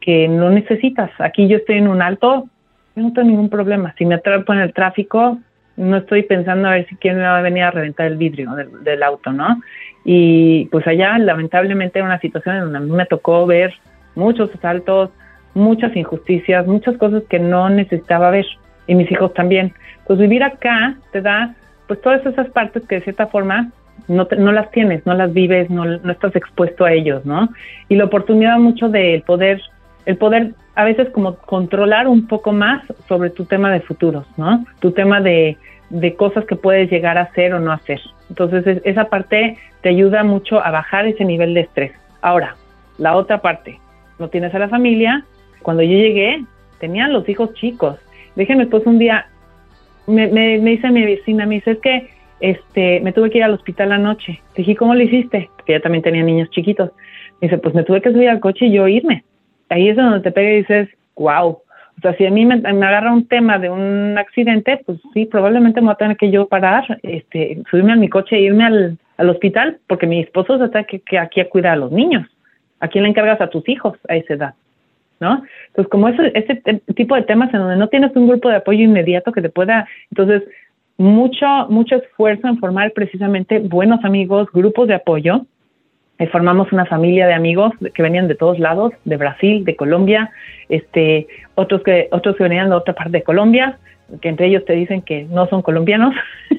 S2: que no necesitas. Aquí yo estoy en un alto, no tengo ningún problema. Si me atrapo en el tráfico, no estoy pensando a ver si quién me va a venir a reventar el vidrio del, auto, ¿no? Y pues allá lamentablemente una situación en donde a mí me tocó ver muchos asaltos, muchas injusticias, muchas cosas que no necesitaba ver y mis hijos también. Pues vivir acá te da pues todas esas partes que de cierta forma no, no las tienes, no las vives, no, no estás expuesto a ellos, ¿no? Y la oportunidad mucho del poder, el poder a veces como controlar un poco más sobre tu tema de futuros, ¿no? Tu tema de, de cosas que puedes llegar a hacer o no hacer. Entonces esa parte te ayuda mucho a bajar ese nivel de estrés. Ahora, la otra parte, no tienes a la familia. Cuando yo llegué, tenían los hijos chicos. Déjenme pues un día, me, me, me dice mi vecina, me dice, es que este, me tuve que ir al hospital anoche. Dije, ¿cómo lo hiciste? Porque ella también tenía niños chiquitos. Me dice, pues me tuve que subir al coche y yo irme. Ahí es donde te pega y dices, wow. O sea, si a mí me, agarra un tema de un accidente, pues sí, probablemente me voy a tener que yo parar, este, subirme a mi coche e irme al, al hospital, porque mi esposo se está que aquí a cuidar a los niños. ¿A quién le encargas a tus hijos a esa edad? ¿No? Entonces, como ese, ese tipo de temas en donde no tienes un grupo de apoyo inmediato que te pueda, entonces, mucho, mucho esfuerzo en formar precisamente buenos amigos, grupos de apoyo. Eh, formamos una familia de amigos que venían de todos lados, de Brasil, de Colombia, este, otros que, otros que venían de otra parte de Colombia, que entre ellos te dicen que no son colombianos.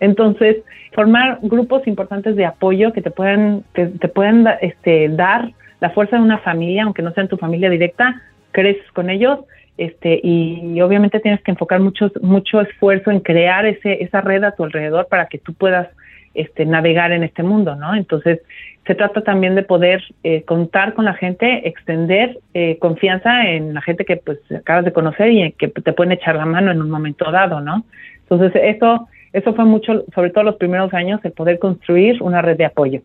S2: Entonces, formar grupos importantes de apoyo que te puedan, que te puedan este, dar la fuerza de una familia, aunque no sean tu familia directa, creces con ellos este, y, obviamente tienes que enfocar mucho, mucho esfuerzo en crear ese, esa red a tu alrededor para que tú puedas este, navegar en este mundo, ¿no? Entonces, se trata también de poder eh, contar con la gente, extender eh, confianza en la gente que pues acabas de conocer y que te pueden echar la mano en un momento dado, ¿no? Entonces, eso, eso fue mucho, sobre todo los primeros años, el poder construir una red de apoyo.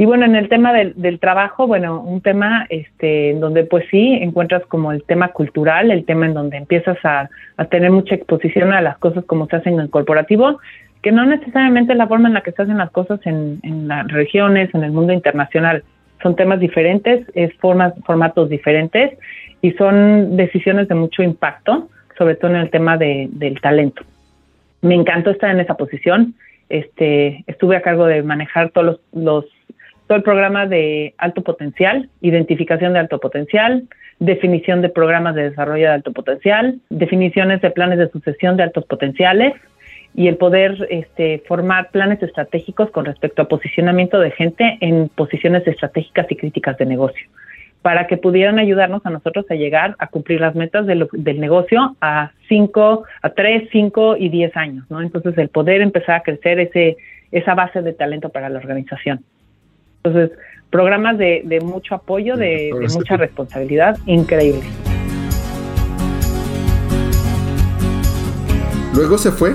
S2: Y bueno, en el tema del, trabajo, bueno, un tema este, donde pues sí encuentras como el tema cultural, el tema en donde empiezas a, a, tener mucha exposición a las cosas como se hacen en el corporativo, que no necesariamente es la forma en la que se hacen las cosas en, en las regiones, en el mundo internacional. Son temas diferentes, es formas, formatos diferentes y son decisiones de mucho impacto, sobre todo en el tema de, del talento. Me encantó estar en esa posición. Este, estuve a cargo de manejar todos los todo el programa de alto potencial, identificación de alto potencial, definición de programas de desarrollo de alto potencial, definiciones de planes de sucesión de altos potenciales y el poder este, formar planes estratégicos con respecto a posicionamiento de gente en posiciones estratégicas y críticas de negocio para que pudieran ayudarnos a nosotros a llegar a cumplir las metas del negocio a 5, a 3, 5 y 10 años. Entonces, el poder empezar a crecer ese, esa base de talento para la organización. Entonces, programas de, de mucho apoyo, de, de mucha responsabilidad, increíbles.
S1: Luego se fue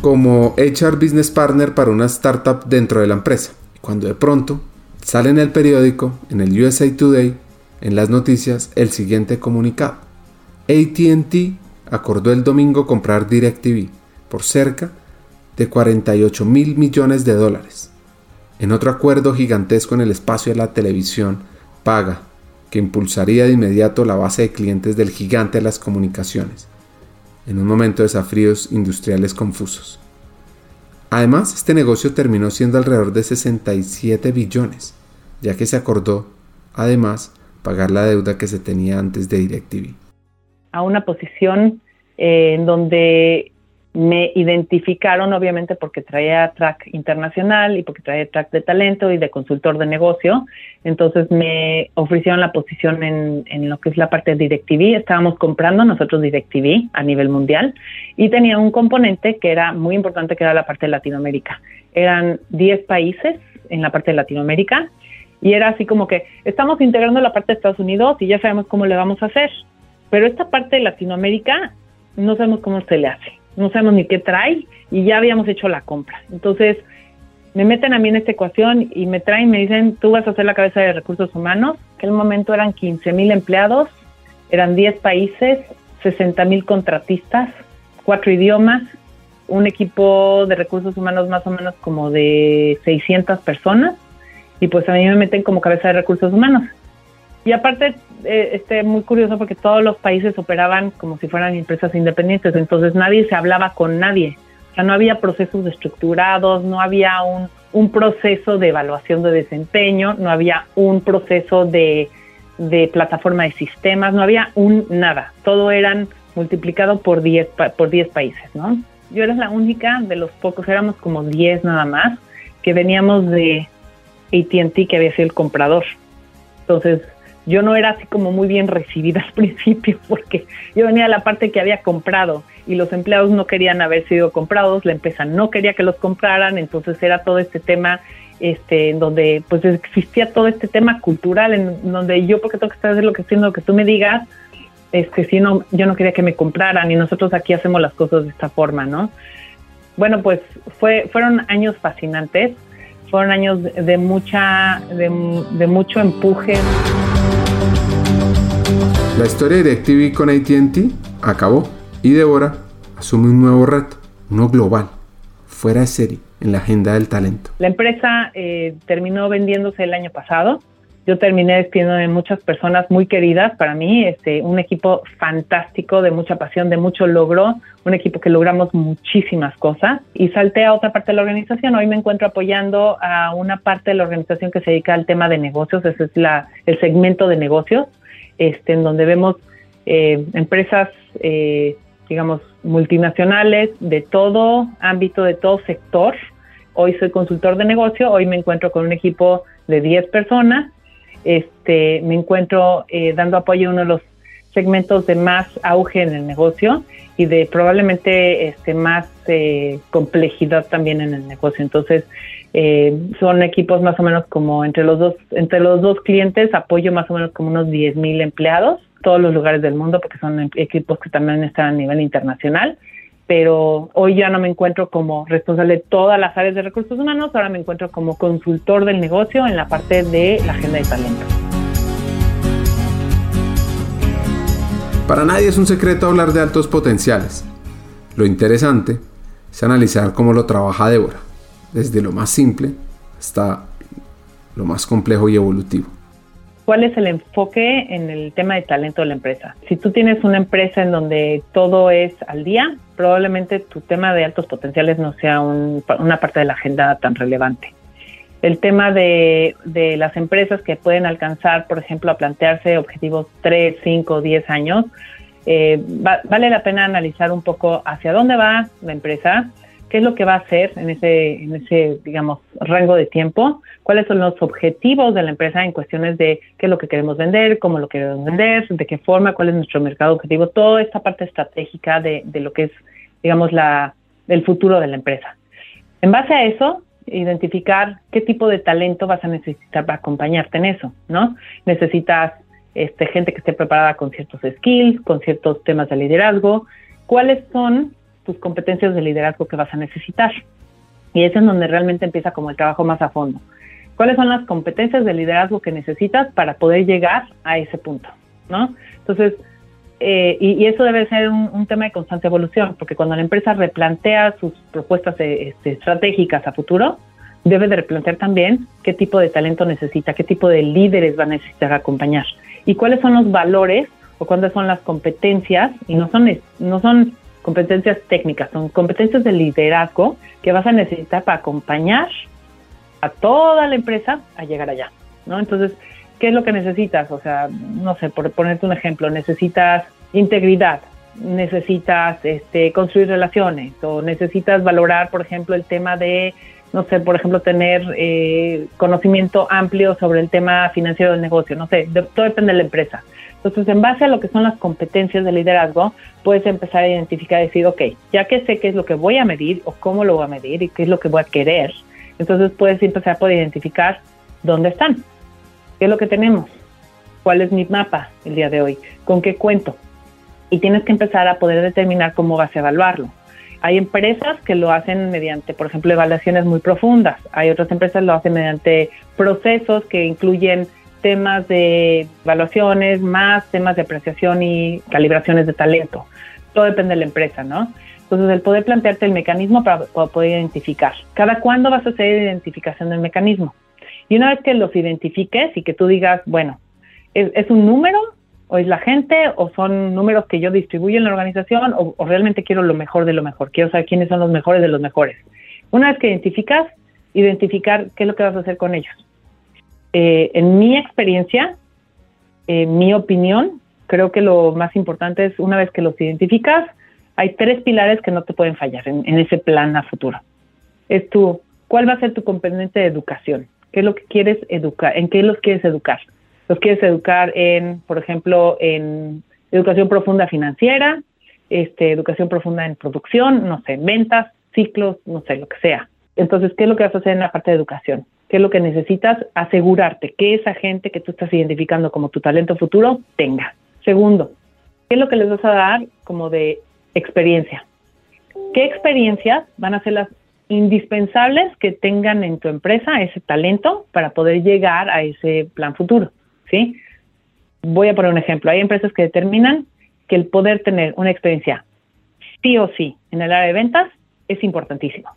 S1: como HR Business Partner para una startup dentro de la empresa. Cuando de pronto sale en el periódico, en el USA Today, en las noticias, el siguiente comunicado. ATT acordó el domingo comprar DirecTV por cerca de 48 mil millones de dólares en otro acuerdo gigantesco en el espacio de la televisión paga, que impulsaría de inmediato la base de clientes del gigante de las comunicaciones, en un momento de desafíos industriales confusos. Además, este negocio terminó siendo alrededor de 67 billones, ya que se acordó, además, pagar la deuda que se tenía antes de DirecTV.
S2: A una posición eh, en donde me identificaron obviamente porque traía track internacional y porque traía track de talento y de consultor de negocio. Entonces me ofrecieron la posición en, en lo que es la parte de DirecTV. Estábamos comprando nosotros DirecTV a nivel mundial y tenía un componente que era muy importante que era la parte de Latinoamérica. Eran 10 países en la parte de Latinoamérica y era así como que estamos integrando la parte de Estados Unidos y ya sabemos cómo le vamos a hacer. Pero esta parte de Latinoamérica no sabemos cómo se le hace no sabemos ni qué trae y ya habíamos hecho la compra. Entonces, me meten a mí en esta ecuación y me traen, me dicen, tú vas a ser la cabeza de recursos humanos. En aquel momento eran 15 mil empleados, eran 10 países, 60 mil contratistas, cuatro idiomas, un equipo de recursos humanos más o menos como de 600 personas y pues a mí me meten como cabeza de recursos humanos. Y aparte, eh, este, muy curioso porque todos los países operaban como si fueran empresas independientes, entonces nadie se hablaba con nadie. O sea, no había procesos estructurados, no había un, un proceso de evaluación de desempeño, no había un proceso de, de plataforma de sistemas, no había un nada. Todo eran multiplicado por 10 por 10 países, ¿no? Yo era la única de los pocos, éramos como 10 nada más, que veníamos de AT&T que había sido el comprador. Entonces, yo no era así como muy bien recibida al principio porque yo venía de la parte que había comprado y los empleados no querían haber sido comprados, la empresa no quería que los compraran, entonces era todo este tema este en donde pues existía todo este tema cultural en donde yo porque tengo que estar lo que estoy lo que tú me digas, es que si no yo no quería que me compraran y nosotros aquí hacemos las cosas de esta forma, ¿no? Bueno, pues fue fueron años fascinantes, fueron años de mucha de, de mucho empuje.
S1: La historia de DirecTV con ATT acabó y Débora asume un nuevo reto, uno global, fuera de serie, en la agenda del talento.
S2: La empresa eh, terminó vendiéndose el año pasado. Yo terminé despidiendo de muchas personas muy queridas para mí, este, un equipo fantástico, de mucha pasión, de mucho logro, un equipo que logramos muchísimas cosas y salté a otra parte de la organización. Hoy me encuentro apoyando a una parte de la organización que se dedica al tema de negocios, ese es el segmento de negocios este, en donde vemos eh, empresas, eh, digamos, multinacionales de todo ámbito, de todo sector. Hoy soy consultor de negocio, hoy me encuentro con un equipo de 10 personas, este, me encuentro eh, dando apoyo a uno de los segmentos de más auge en el negocio y de probablemente este, más complejidad también en el negocio. Entonces, eh, son equipos más o menos como entre los dos entre los dos clientes apoyo más o menos como unos 10 mil empleados todos los lugares del mundo porque son em, equipos que también están a nivel internacional pero hoy ya no me encuentro como responsable de todas las áreas de recursos humanos ahora me encuentro como consultor del negocio en la parte de la agenda de talento.
S1: Para nadie es un secreto hablar de altos potenciales. Lo interesante es analizar cómo lo trabaja Débora desde lo más simple hasta lo más complejo y evolutivo.
S2: ¿Cuál es el enfoque en el tema de talento de la empresa? Si tú tienes una empresa en donde todo es al día, probablemente tu tema de altos potenciales no sea una parte de la agenda tan relevante. El tema de, las empresas que pueden alcanzar, por ejemplo, a plantearse objetivos 3, 5, 10 años, eh, vale la pena analizar un poco hacia dónde va la empresa, qué es lo que va a hacer en ese, en ese, digamos, rango de tiempo, cuáles son los objetivos de la empresa en cuestiones de qué es lo que queremos vender, cómo lo queremos vender, de qué forma, cuál es nuestro mercado objetivo, toda esta parte estratégica de, de lo que es, digamos, la, el futuro de la empresa. En base a eso, identificar qué tipo de talento vas a necesitar para acompañarte en eso, ¿no? Necesitas este, gente que esté preparada con ciertos skills, con ciertos temas de liderazgo, cuáles son tus competencias de liderazgo que vas a necesitar. Y es donde realmente empieza como el trabajo más a fondo. ¿Cuáles son las competencias de liderazgo que necesitas para poder llegar a ese punto? ¿no? Entonces, eh, y, eso debe ser un, tema de constante evolución, porque cuando la empresa replantea sus propuestas eh, este, estratégicas a futuro, debe de replantear también qué tipo de talento necesita, qué tipo de líderes va a necesitar acompañar y cuáles son los valores o cuáles son las competencias, y no son, no son competencias técnicas, son competencias de liderazgo que vas a necesitar para acompañar a toda la empresa a llegar allá, ¿no? Entonces, ¿qué es lo que necesitas? O sea, no sé, por ponerte un ejemplo, necesitas integridad, necesitas este, construir relaciones o necesitas valorar, por ejemplo, el tema de, no sé, por ejemplo, tener eh, conocimiento amplio sobre el tema financiero del negocio, no sé, todo depende de la empresa. Entonces, en base a lo que son las competencias de liderazgo, puedes empezar a identificar decir, ok, ya que sé qué es lo que voy a medir o cómo lo voy a medir y qué es lo que voy a querer, entonces puedes empezar por identificar dónde están, qué es lo que tenemos, cuál es mi mapa el día de hoy, con qué cuento. Y tienes que empezar a poder determinar cómo vas a evaluarlo. Hay empresas que lo hacen mediante, por ejemplo, evaluaciones muy profundas. Hay otras empresas que lo hacen mediante procesos que incluyen temas de evaluaciones, más temas de apreciación y calibraciones de talento. Todo depende de la empresa, ¿no? Entonces, el poder plantearte el mecanismo para, poder identificar. ¿Cada cuándo vas a hacer identificación del mecanismo? Y una vez que los identifiques y que tú digas, bueno, ¿es, un número o es la gente o son números que yo distribuyo en la organización o, o, realmente quiero lo mejor de lo mejor? Quiero saber quiénes son los mejores de los mejores. Una vez que identificas, identificar qué es lo que vas a hacer con ellos. Eh, en mi experiencia, en mi opinión, creo que lo más importante es una vez que los identificas, hay tres pilares que no te pueden fallar en, ese plan a futuro. Es tu, ¿cuál va a ser tu componente de educación? ¿Qué es lo que quieres educar? ¿En qué los quieres educar? Los quieres educar en, por ejemplo, en educación profunda financiera, este, educación profunda en producción, no sé, ventas, ciclos, no sé, lo que sea. Entonces, ¿qué es lo que vas a hacer en la parte de educación? ¿Qué es lo que necesitas? Asegurarte que esa gente que tú estás identificando como tu talento futuro tenga. Segundo, ¿qué es lo que les vas a dar como de experiencia? ¿Qué experiencias van a ser las indispensables que tengan en tu empresa ese talento para poder llegar a ese plan futuro? ¿Sí? Voy a poner un ejemplo. Hay empresas que determinan que el poder tener una experiencia sí o sí en el área de ventas es importantísimo.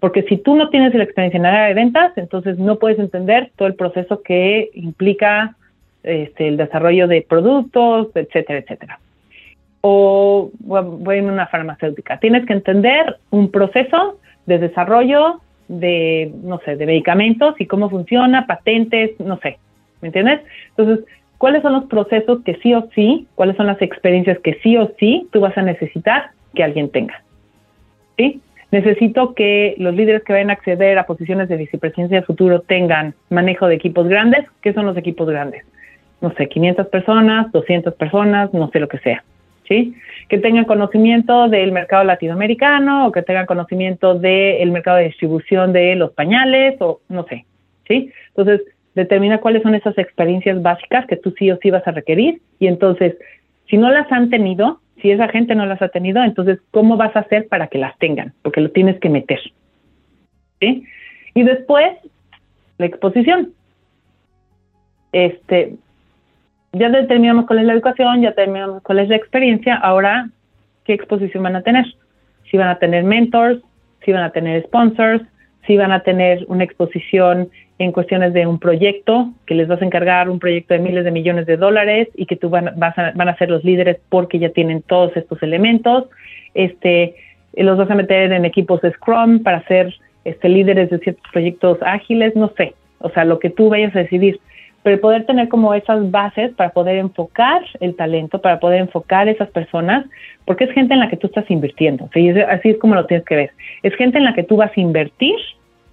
S2: Porque si tú no tienes la experiencia en área de ventas, entonces no puedes entender todo el proceso que implica este, el desarrollo de productos, etcétera, etcétera. O voy en una farmacéutica. Tienes que entender un proceso de desarrollo de, no sé, de medicamentos y cómo funciona, patentes, no sé. ¿Me entiendes? Entonces, ¿cuáles son los procesos que sí o sí, cuáles son las experiencias que sí o sí tú vas a necesitar que alguien tenga? ¿Sí? Necesito que los líderes que vayan a acceder a posiciones de vicepresidencia de futuro tengan manejo de equipos grandes. ¿Qué son los equipos grandes? No sé, 500 personas, 200 personas, no sé lo que sea. ¿Sí? Que tengan conocimiento del mercado latinoamericano o que tengan conocimiento del mercado de distribución de los pañales o no sé. ¿Sí? Entonces, determina cuáles son esas experiencias básicas que tú sí o sí vas a requerir y entonces, si no las han tenido, si esa gente no las ha tenido, entonces, ¿cómo vas a hacer para que las tengan? Porque lo tienes que meter. ¿Sí? Y después, la exposición. Este, ya determinamos cuál es la educación, ya determinamos cuál es la experiencia, ahora, ¿qué exposición van a tener? Si van a tener mentors, si van a tener sponsors, si van a tener una exposición en cuestiones de un proyecto, que les vas a encargar un proyecto de miles de millones de dólares y que tú van, vas a, van a ser los líderes porque ya tienen todos estos elementos. Este, los vas a meter en equipos de Scrum para ser este, líderes de ciertos proyectos ágiles, no sé, o sea, lo que tú vayas a decidir. Pero poder tener como esas bases para poder enfocar el talento, para poder enfocar esas personas, porque es gente en la que tú estás invirtiendo. Así es como lo tienes que ver. Es gente en la que tú vas a invertir,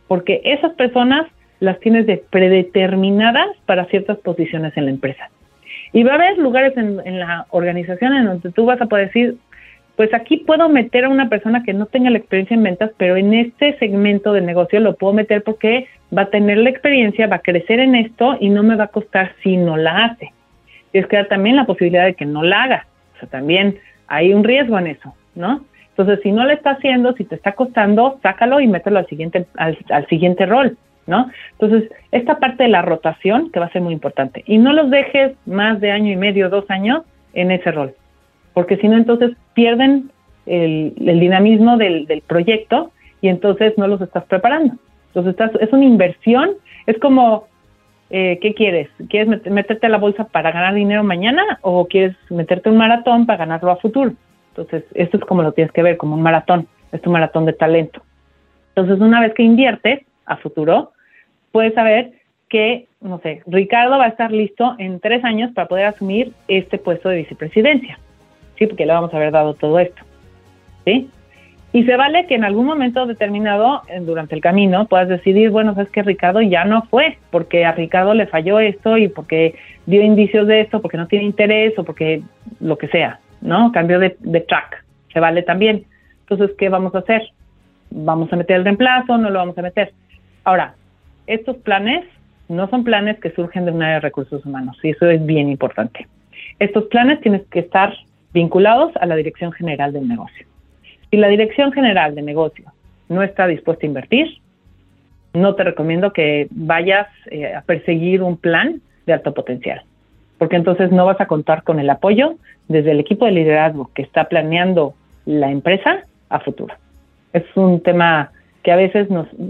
S2: porque esas personas las tienes de predeterminadas para ciertas posiciones en la empresa. Y va a haber lugares en, la organización en donde tú vas a poder decir, pues aquí puedo meter a una persona que no tenga la experiencia en ventas, pero en este segmento de negocio lo puedo meter porque va a tener la experiencia, va a crecer en esto y no me va a costar si no la hace. Y es que también la posibilidad de que no la haga. O sea, también hay un riesgo en eso, ¿no? Entonces, si no lo está haciendo, si te está costando, sácalo y mételo al siguiente, al siguiente rol. ¿No? Entonces, esta parte de la rotación que va a ser muy importante. Y no los dejes más de año y medio, dos años en ese rol, porque si no, entonces pierden el, dinamismo del, proyecto y entonces no los estás preparando. Entonces, estás, es una inversión, es como, eh, ¿qué quieres? ¿Quieres meterte a la bolsa para ganar dinero mañana o quieres meterte un maratón para ganarlo a futuro? Entonces, esto es como lo tienes que ver, como un maratón, es un maratón de talento. Entonces, una vez que inviertes a futuro, puedes saber que, no sé, Ricardo va a estar listo en tres años para poder asumir este puesto de vicepresidencia, ¿sí? Porque le vamos a haber dado todo esto, ¿sí? Y se vale que en algún momento determinado, durante el camino, puedas decidir, bueno, sabes que Ricardo ya no fue, porque a Ricardo le falló esto y porque dio indicios de esto, porque no tiene interés o porque lo que sea, ¿no? Cambio de, de track, se vale también. Entonces, ¿qué vamos a hacer? ¿Vamos a meter el reemplazo? ¿No lo vamos a meter? Ahora, estos planes no son planes que surgen de un área de recursos humanos y eso es bien importante. Estos planes tienen que estar vinculados a la dirección general del negocio. Si la dirección general de negocio no está dispuesta a invertir, no te recomiendo que vayas eh, a perseguir un plan de alto potencial, porque entonces no vas a contar con el apoyo desde el equipo de liderazgo que está planeando la empresa a futuro. Es un tema que a veces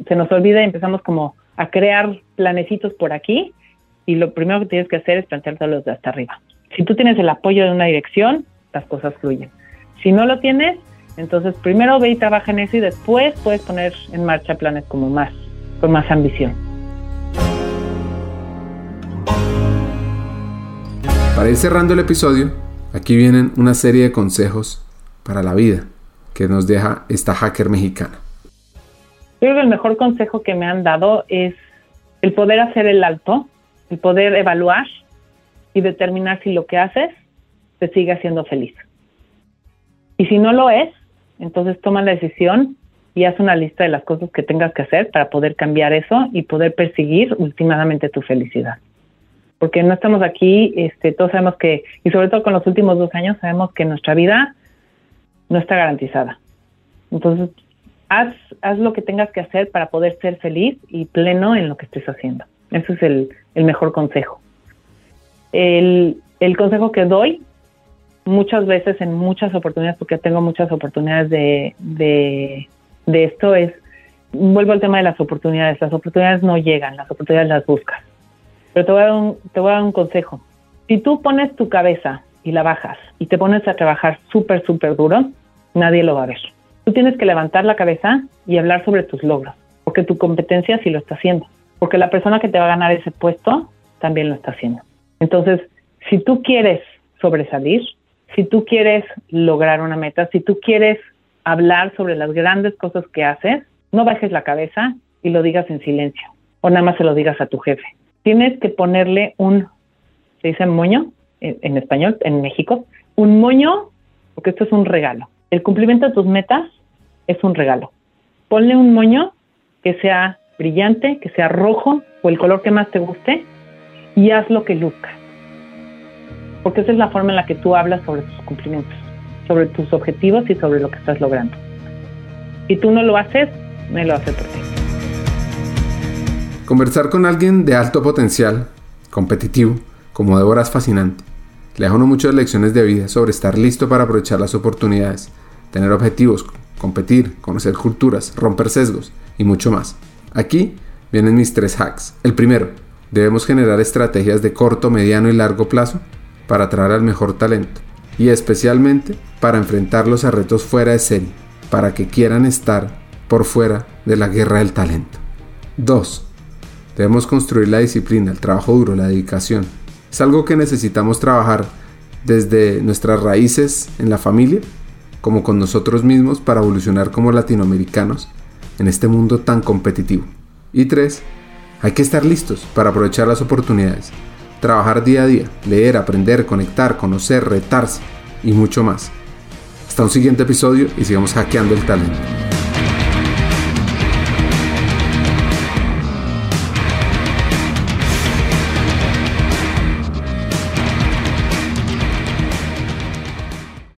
S2: se nos olvida y empezamos como a crear planecitos por aquí y lo primero que tienes que hacer es planteártelos de hasta arriba. Si tú tienes el apoyo de una dirección, las cosas fluyen. Si no lo tienes, entonces primero ve y trabaja en eso y después puedes poner en marcha planes como más, con más ambición.
S1: Para ir cerrando el episodio, aquí vienen una serie de consejos para la vida que nos deja esta hacker mexicana.
S2: Creo que el mejor consejo que me han dado es el poder hacer el alto, el poder evaluar y determinar si lo que haces te sigue haciendo feliz. Y si no lo es, entonces toma la decisión y haz una lista de las cosas que tengas que hacer para poder cambiar eso y poder perseguir últimamente tu felicidad. Porque no estamos aquí, este, todos sabemos que, y sobre todo con los últimos dos años, sabemos que nuestra vida no está garantizada. Entonces, haz, lo que tengas que hacer para poder ser feliz y pleno en lo que estés haciendo. Ese es el, mejor consejo. El, consejo que doy muchas veces en muchas oportunidades, porque tengo muchas oportunidades de, esto, es, vuelvo al tema de las oportunidades. Las oportunidades no llegan, las oportunidades las buscas. Pero te voy un, te voy a dar un consejo. Si tú pones tu cabeza y la bajas y te pones a trabajar súper, súper duro, nadie lo va a ver. Tú tienes que levantar la cabeza y hablar sobre tus logros, porque tu competencia sí lo está haciendo, porque la persona que te va a ganar ese puesto también lo está haciendo. Entonces, si tú quieres sobresalir, si tú quieres lograr una meta, si tú quieres hablar sobre las grandes cosas que haces, no bajes la cabeza y lo digas en silencio o nada más se lo digas a tu jefe. Tienes que ponerle un, se dice moño en, en español, en México, un moño, porque esto es un regalo. El cumplimiento de tus metas es un regalo. Ponle un moño que sea brillante, que sea rojo o el color que más te guste y haz lo que luzca. Porque esa es la forma en la que tú hablas sobre tus cumplimientos, sobre tus objetivos y sobre lo que estás logrando. Si tú no lo haces, me lo hace por ti.
S1: Conversar con alguien de alto potencial, competitivo, como Débora es fascinante. Le dejo muchas lecciones de vida sobre estar listo para aprovechar las oportunidades, tener objetivos, competir, conocer culturas, romper sesgos y mucho más. Aquí vienen mis tres hacks. El primero, debemos generar estrategias de corto, mediano y largo plazo para atraer al mejor talento y especialmente para enfrentarlos a retos fuera de serie, para que quieran estar por fuera de la guerra del talento. 2. Debemos construir la disciplina, el trabajo duro, la dedicación. Es algo que necesitamos trabajar desde nuestras raíces en la familia como con nosotros mismos para evolucionar como latinoamericanos en este mundo tan competitivo. Y tres, hay que estar listos para aprovechar las oportunidades, trabajar día a día, leer, aprender, conectar, conocer, retarse y mucho más. Hasta un siguiente episodio y sigamos hackeando el talento.